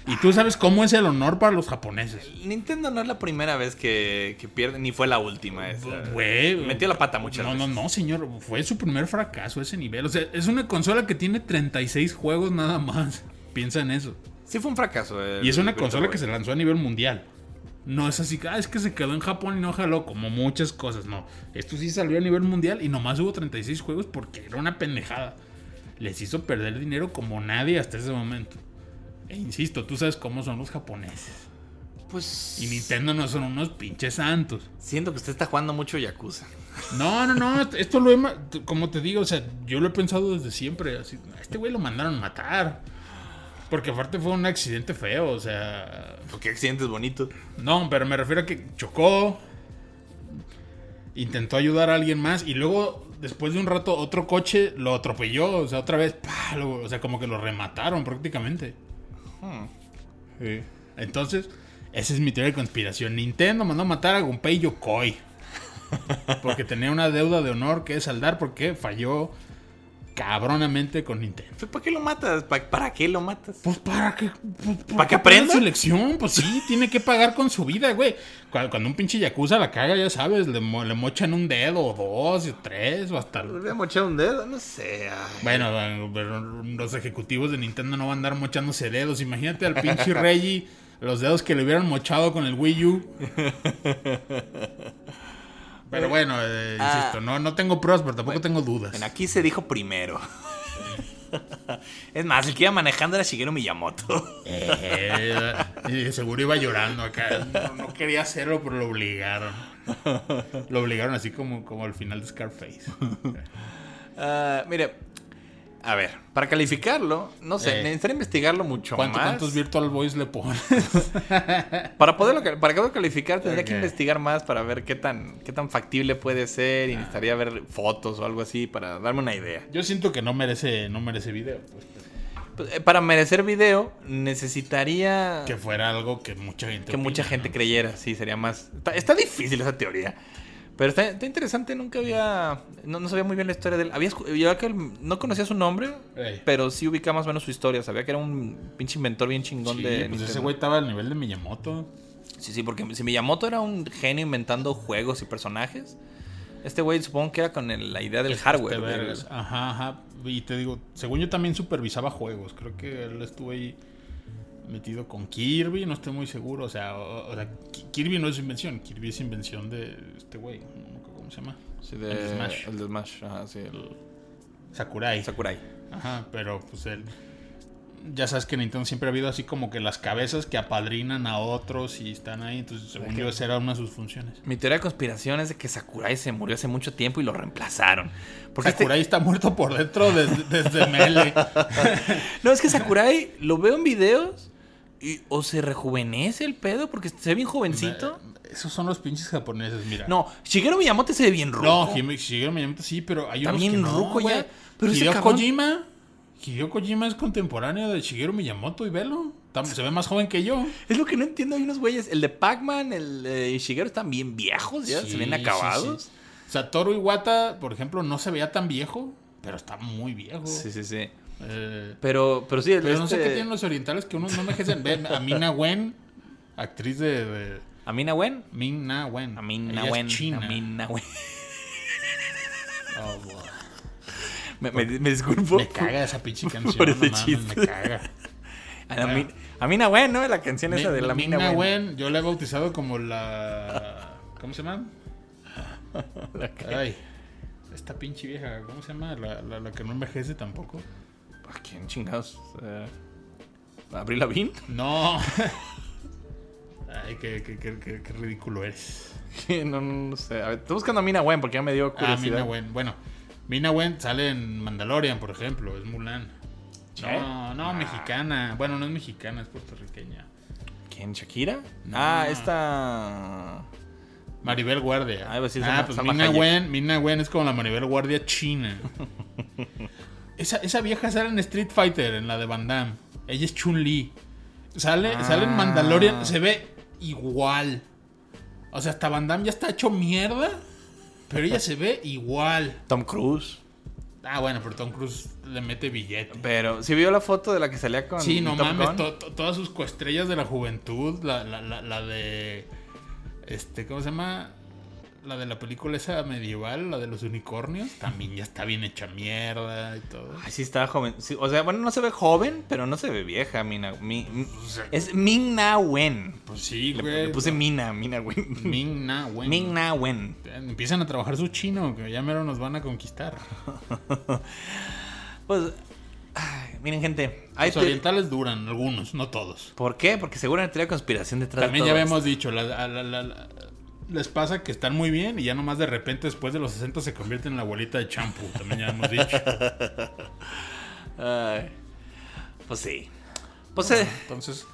Y tú sabes cómo es el honor para los japoneses. Nintendo no es la primera vez que, que pierde, ni fue la última. esa. Güey. Metió la pata muchas No, veces. no, no, señor. Fue su primer fracaso a ese nivel. O sea, es una consola que tiene 36 juegos nada más. Piensa en eso. Sí fue un fracaso. el Y es una consola Boy. que se lanzó a nivel mundial. No es así que, ah, es que se quedó en Japón y no jaló, como muchas cosas. No, esto sí salió a nivel mundial y nomás hubo 36 juegos porque era una pendejada. Les hizo perder dinero como nadie hasta ese momento. E insisto, tú sabes cómo son los japoneses. Pues. Y Nintendo no son unos pinches santos. Siento que usted está jugando mucho Yakuza. No, no, no, [laughs] esto lo he, como te digo, o sea, yo lo he pensado desde siempre. Así, a este güey lo mandaron matar. Porque aparte fue un accidente feo, o sea, Porque accidentes bonitos. No, pero me refiero a que chocó. Intentó ayudar a alguien más. Y luego, después de un rato, otro coche lo atropelló. O sea, otra vez. o sea, como que lo remataron prácticamente. Entonces, esa es mi teoría de conspiración. Nintendo mandó a matar a Gunpei Yokoi. Porque tenía una deuda de honor que saldar porque falló cabronamente con Nintendo. Pues, ¿Para qué lo matas? ¿Pa- ¿Para qué lo matas? Pues para que. Pues, ¿Para que aprenda? su lección, pues sí, [laughs] tiene que pagar con su vida, güey. Cuando, cuando un pinche yakuza la caga, ya sabes, le, mo- le mochan un dedo, o dos, o tres, o hasta. ¿Le voy a mochar un dedo? No sé. ay. Bueno, pero los ejecutivos de Nintendo no van a andar mochándose dedos. Imagínate al pinche [laughs] Reggie, los dedos que le hubieran mochado con el Wii U. [laughs] Pero bueno, eh, Ah. insisto, no, no tengo pruebas, pero tampoco tengo dudas. Bueno, aquí se dijo primero. [laughs] es más, el que iba manejando era Shigeru Miyamoto. Eh, y seguro iba llorando acá. No, no quería hacerlo, pero lo obligaron. Lo obligaron así como, como al final de Scarface. Ah, mire, a ver, para calificarlo, no sé, Eh. necesitaría investigarlo mucho ¿Cuánto- más. ¿Cuántos Virtual Boys le pones? [laughs] Para poderlo para poderlo calificar tendría que investigar más para ver qué tan qué tan factible puede ser y necesitaría ver fotos o algo así para darme una idea. Yo siento que no merece, no merece video. pues, Pues, eh, para merecer video necesitaría que fuera algo que mucha gente. que mucha gente ¿no? creyera, sí, sería más... Está, está difícil esa teoría. Pero está, está interesante, nunca había... No, no sabía muy bien la historia de él. Había, yo que él- no conocía su nombre, Ey. pero sí ubicaba más o menos su historia. Sabía que era un pinche inventor bien chingón Sí, de pues ese güey estaba al nivel de Miyamoto. Sí, sí, porque si Miyamoto era un genio inventando juegos y personajes, este güey supongo que era con el- la idea del hardware. Este vergas. Ajá, ajá. Y te digo, según yo también supervisaba juegos. Creo que él estuvo ahí metido con Kirby, no estoy muy seguro. O sea, o, o sea, Ki- Kirby no es invención. Kirby es invención de este güey. ¿Cómo se llama? sí, de- el de Smash. El de Smash, ajá, sí, el Sakurai. Sakurai. Ajá, pero pues él. Ya sabes que en Nintendo siempre ha habido así como que las cabezas que apadrinan a otros y están ahí. Entonces, según yo, esa era una de sus funciones. Mi teoría de conspiración es de que Sakurai se murió hace mucho tiempo y lo reemplazaron. Porque este- Sakurai está muerto por dentro desde, desde [laughs] Melee. No, es que Sakurai lo veo en videos y o se rejuvenece el pedo porque se ve bien jovencito. Esos son los pinches japoneses, mira. No, Shigeru Miyamoto se ve bien ruco. No, Hime- Shigeru Miyamoto sí, pero hay unos También que no, ruco ya, pero Hideo Kojima, Hideo Kojima es contemporáneo de Shigeru Miyamoto y velo. Se ve más joven que yo. Es lo que no entiendo. Hay unos güeyes. El de Pac-Man, el de Shigeru están bien viejos ya. se Sí, ven sí, acabados. sí. Satoru Iwata, por ejemplo, no se veía tan viejo, pero está muy viejo. Sí, sí, sí. Eh, Pero, pero sí, el pero no sé este- qué tienen los orientales que uno no envejecen. Ve, a Mina Wen, actriz de, de Amina Wen. Min Na Wen. Amina Ella es Wen. China. Amina Wen. [laughs] Oh, boy. Me, me, me disculpo. Me caga esa pinche [laughs] canción. por no ese mames, chiste. me caga. [laughs] Ami- Amina Wen, ¿no? La canción esa de la Mina Amina Wen. Wen, yo la he bautizado como la. ¿Cómo se llama? Ay, esta pinche vieja, ¿cómo se llama? La, la, la que no envejece tampoco. ¿A quién chingados? Eh, ¿Abril Lavín? No. [laughs] Ay, qué, qué, qué, qué- qué ridículo eres. no, no, sé. A ver, estoy buscando a Mina Wen porque ya me dio Ah, curiosidad. Mina Wen. Bueno, Mina Wen sale en Mandalorian, por ejemplo, es Mulan. No, no, mexicana. Bueno, no es mexicana, es puertorriqueña. ¿Quién? ¿Shakira? No. Ah, esta. Maribel Guardia. Ah, ah, Salma- pues Salma Mina Hayek. Wen, Mina Wen es como la Maribel Guardia china. [laughs] esa, esa vieja sale en Street Fighter, en la de Van Damme. Ella es Chun-Li. Sale, Ah. sale en Mandalorian, se ve igual. O sea, hasta Van Damme ya está hecho mierda, pero ella se ve igual. Tom Cruise. Ah, bueno, pero Tom Cruise le mete billete. Pero, ¿sí vio la foto de la que salía con Sí, no Top mames, Gun? to- to- todas sus coestrellas de la juventud, la, la, la, la de... Este, ¿cómo se llama? La de la película esa medieval, la de los unicornios, también ya está bien hecha mierda y todo. Ay, sí está joven. Sí, o sea, bueno, no se ve joven, pero no se ve vieja, Mina. Mi- mi- es Ming-Na Wen. Pues sí, Le, güey. le puse Mina, Mina Wen. Ming Na Wen. Ming-Na Wen. Empiezan a trabajar su chino, que ya mero nos van a conquistar. [laughs] Pues, ay, miren, gente. Hay Los orientales duran, algunos, no todos. ¿Por qué? Porque seguramente hay conspiración detrás También de ya todo habíamos dicho, la- la- la- la- la- les pasa que están muy bien y ya nomás de repente después de los 60 se convierten en la abuelita de champú. También ya hemos dicho. [laughs] Ay, pues sí. Pues eh, Entonces,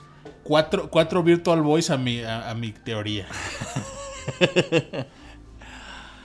cuatro, cuatro Virtual Boys a mi, a, a mi teoría. [laughs]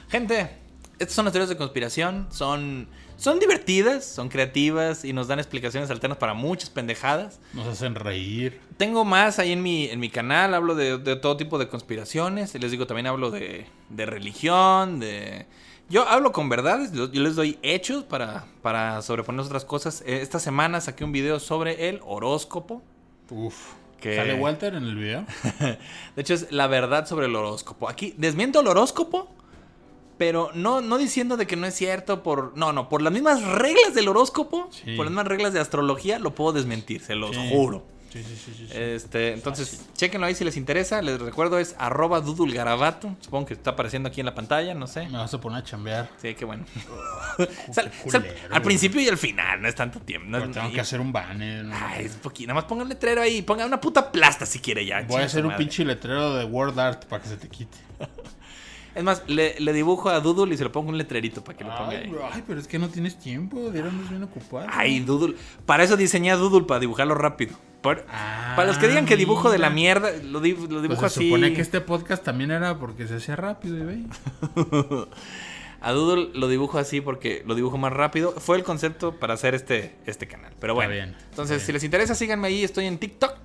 Gente, estas son las teorías de conspiración. Son, son divertidas, son creativas y nos dan explicaciones alternas para muchas pendejadas. Nos hacen reír. Tengo más ahí en mi, en mi canal, hablo de, de todo tipo de conspiraciones. Y les digo, también hablo de, de religión, de... Yo hablo con verdades, yo les doy hechos para, para sobreponer otras cosas. Eh, Esta semana saqué un video sobre el horóscopo. Uf. ¿Sale Walter en el video? [laughs] De hecho, es la verdad sobre el horóscopo. Aquí desmiento el horóscopo, pero no, no diciendo de que no es cierto por. No, no, por las mismas reglas del horóscopo, Sí. por las mismas reglas de astrología, lo puedo desmentir, se los Sí. juro. Sí, sí, sí. Este, entonces, chequenlo ahí si les interesa. Les recuerdo, es arroba dudulgarabato. Supongo que está apareciendo aquí en la pantalla, no sé. Me vas a poner a chambear. Sí, qué bueno. [laughs] [laughs] Sal- sal- al principio y al final, no es tanto tiempo. no tengo que hacer un banner. ¿no? Ay, es poquito. Nada más pongan letrero ahí. Pongan una puta plasta si quiere ya. Voy a hacer un pinche letrero de Word Art para que se te quite. [laughs] Es más, le, le dibujo a Doodle y se lo pongo un letrerito para que lo ponga Ay, ahí. ay, pero es que no tienes tiempo. Dieron bien ocupado. Ay, Doodle. Para eso diseñé a Doodle, para dibujarlo rápido. Por- Ah, para los que digan que dibujo de la mierda, lo, di- lo dibujo Pues se así. supone que este podcast también era porque se hacía rápido, y ve. [laughs] A Doodle lo dibujo así porque lo dibujo más rápido. Fue el concepto para hacer este, este canal. Pero bueno. bien, está Entonces, bien. si les interesa, síganme ahí. Estoy en TikTok.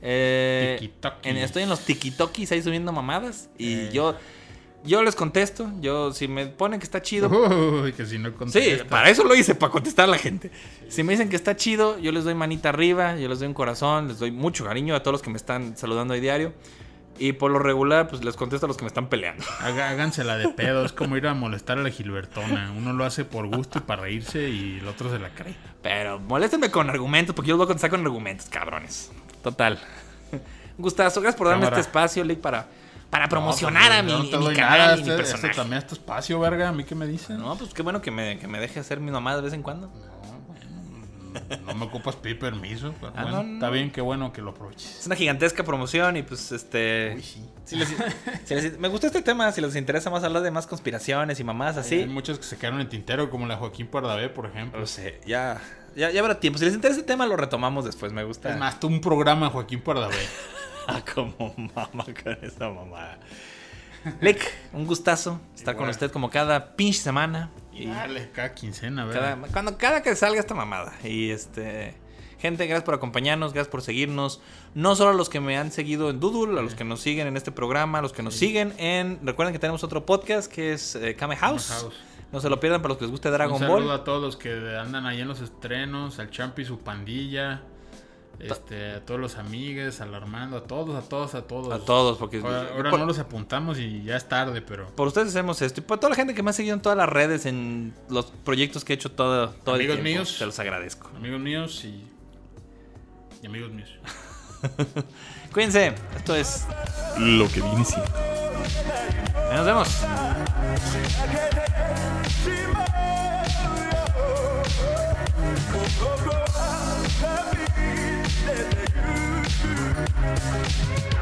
Eh, en- estoy en los tikitokis ahí subiendo mamadas. Y Eh. yo, yo les contesto. Yo, si me ponen que está chido, Uy, que si no Sí, para eso lo hice, para contestar a la gente. Si me dicen que está chido, yo les doy manita arriba, yo les doy un corazón, les doy mucho cariño a todos los que me están saludando ahí diario. Y por lo regular, pues les contesto a los que me están peleando. Hágansela de pedo, es como ir a molestar a la Gilbertona. Uno lo hace por gusto y para reírse y el otro se la cree. Pero moléstenme con argumentos, porque yo los voy a contestar con argumentos, cabrones. Total. [laughs] Gustazo, gracias por darme Cámara. este espacio, Lick, para, para promocionar No, a pues, mi, no a mi doy canal nada, y mi este- personaje. este también es tu espacio, verga. ¿A mí qué me dicen? No, pues qué bueno que me, que me deje hacer mi mamá de vez en cuando. No me ocupas pedir permiso. pero Ah, bueno, no, no. Está bien, qué bueno que lo aproveches. Es una gigantesca promoción y pues este... Uy, sí. si les- si les- me gusta este tema, si les interesa más hablar de más conspiraciones y mamás Hay así. muchos que se quedaron en tintero, como la Joaquín Pardavé, por ejemplo. No sé, ya, ya, ya habrá tiempo. Si les interesa el tema, lo retomamos después. Me gusta. Es más, tú un programa Joaquín Pardavé. [laughs] [laughs] Ah, como mamá con esa mamá. Lick, un gustazo estar con usted como cada pinche semana. Y Dale, cada quincena, cada, ¿verdad? cuando cada que salga esta mamada. Y este. Gente, gracias por acompañarnos, gracias por seguirnos. No solo a los que me han seguido en Doodle, a los que nos siguen en este programa, a los que nos siguen en... Recuerden que tenemos otro podcast que es eh, Kame House. House. No se lo pierdan para los que les guste Dragon Un saludo Ball. a todos los que andan ahí en los estrenos, al Champi y su pandilla, este, a todos los amigues, al Armando, a todos, a todos, a todos. A todos, porque ahora, no los apuntamos y ya es tarde, pero. Por ustedes hacemos esto. Y por toda la gente que me ha seguido en todas las redes, en los proyectos que he hecho todo, todo el tiempo, míos, te los agradezco. Amigos míos y. y amigos míos. [laughs] Cuídense, esto es. Lo que viene siendo. Nos vemos. we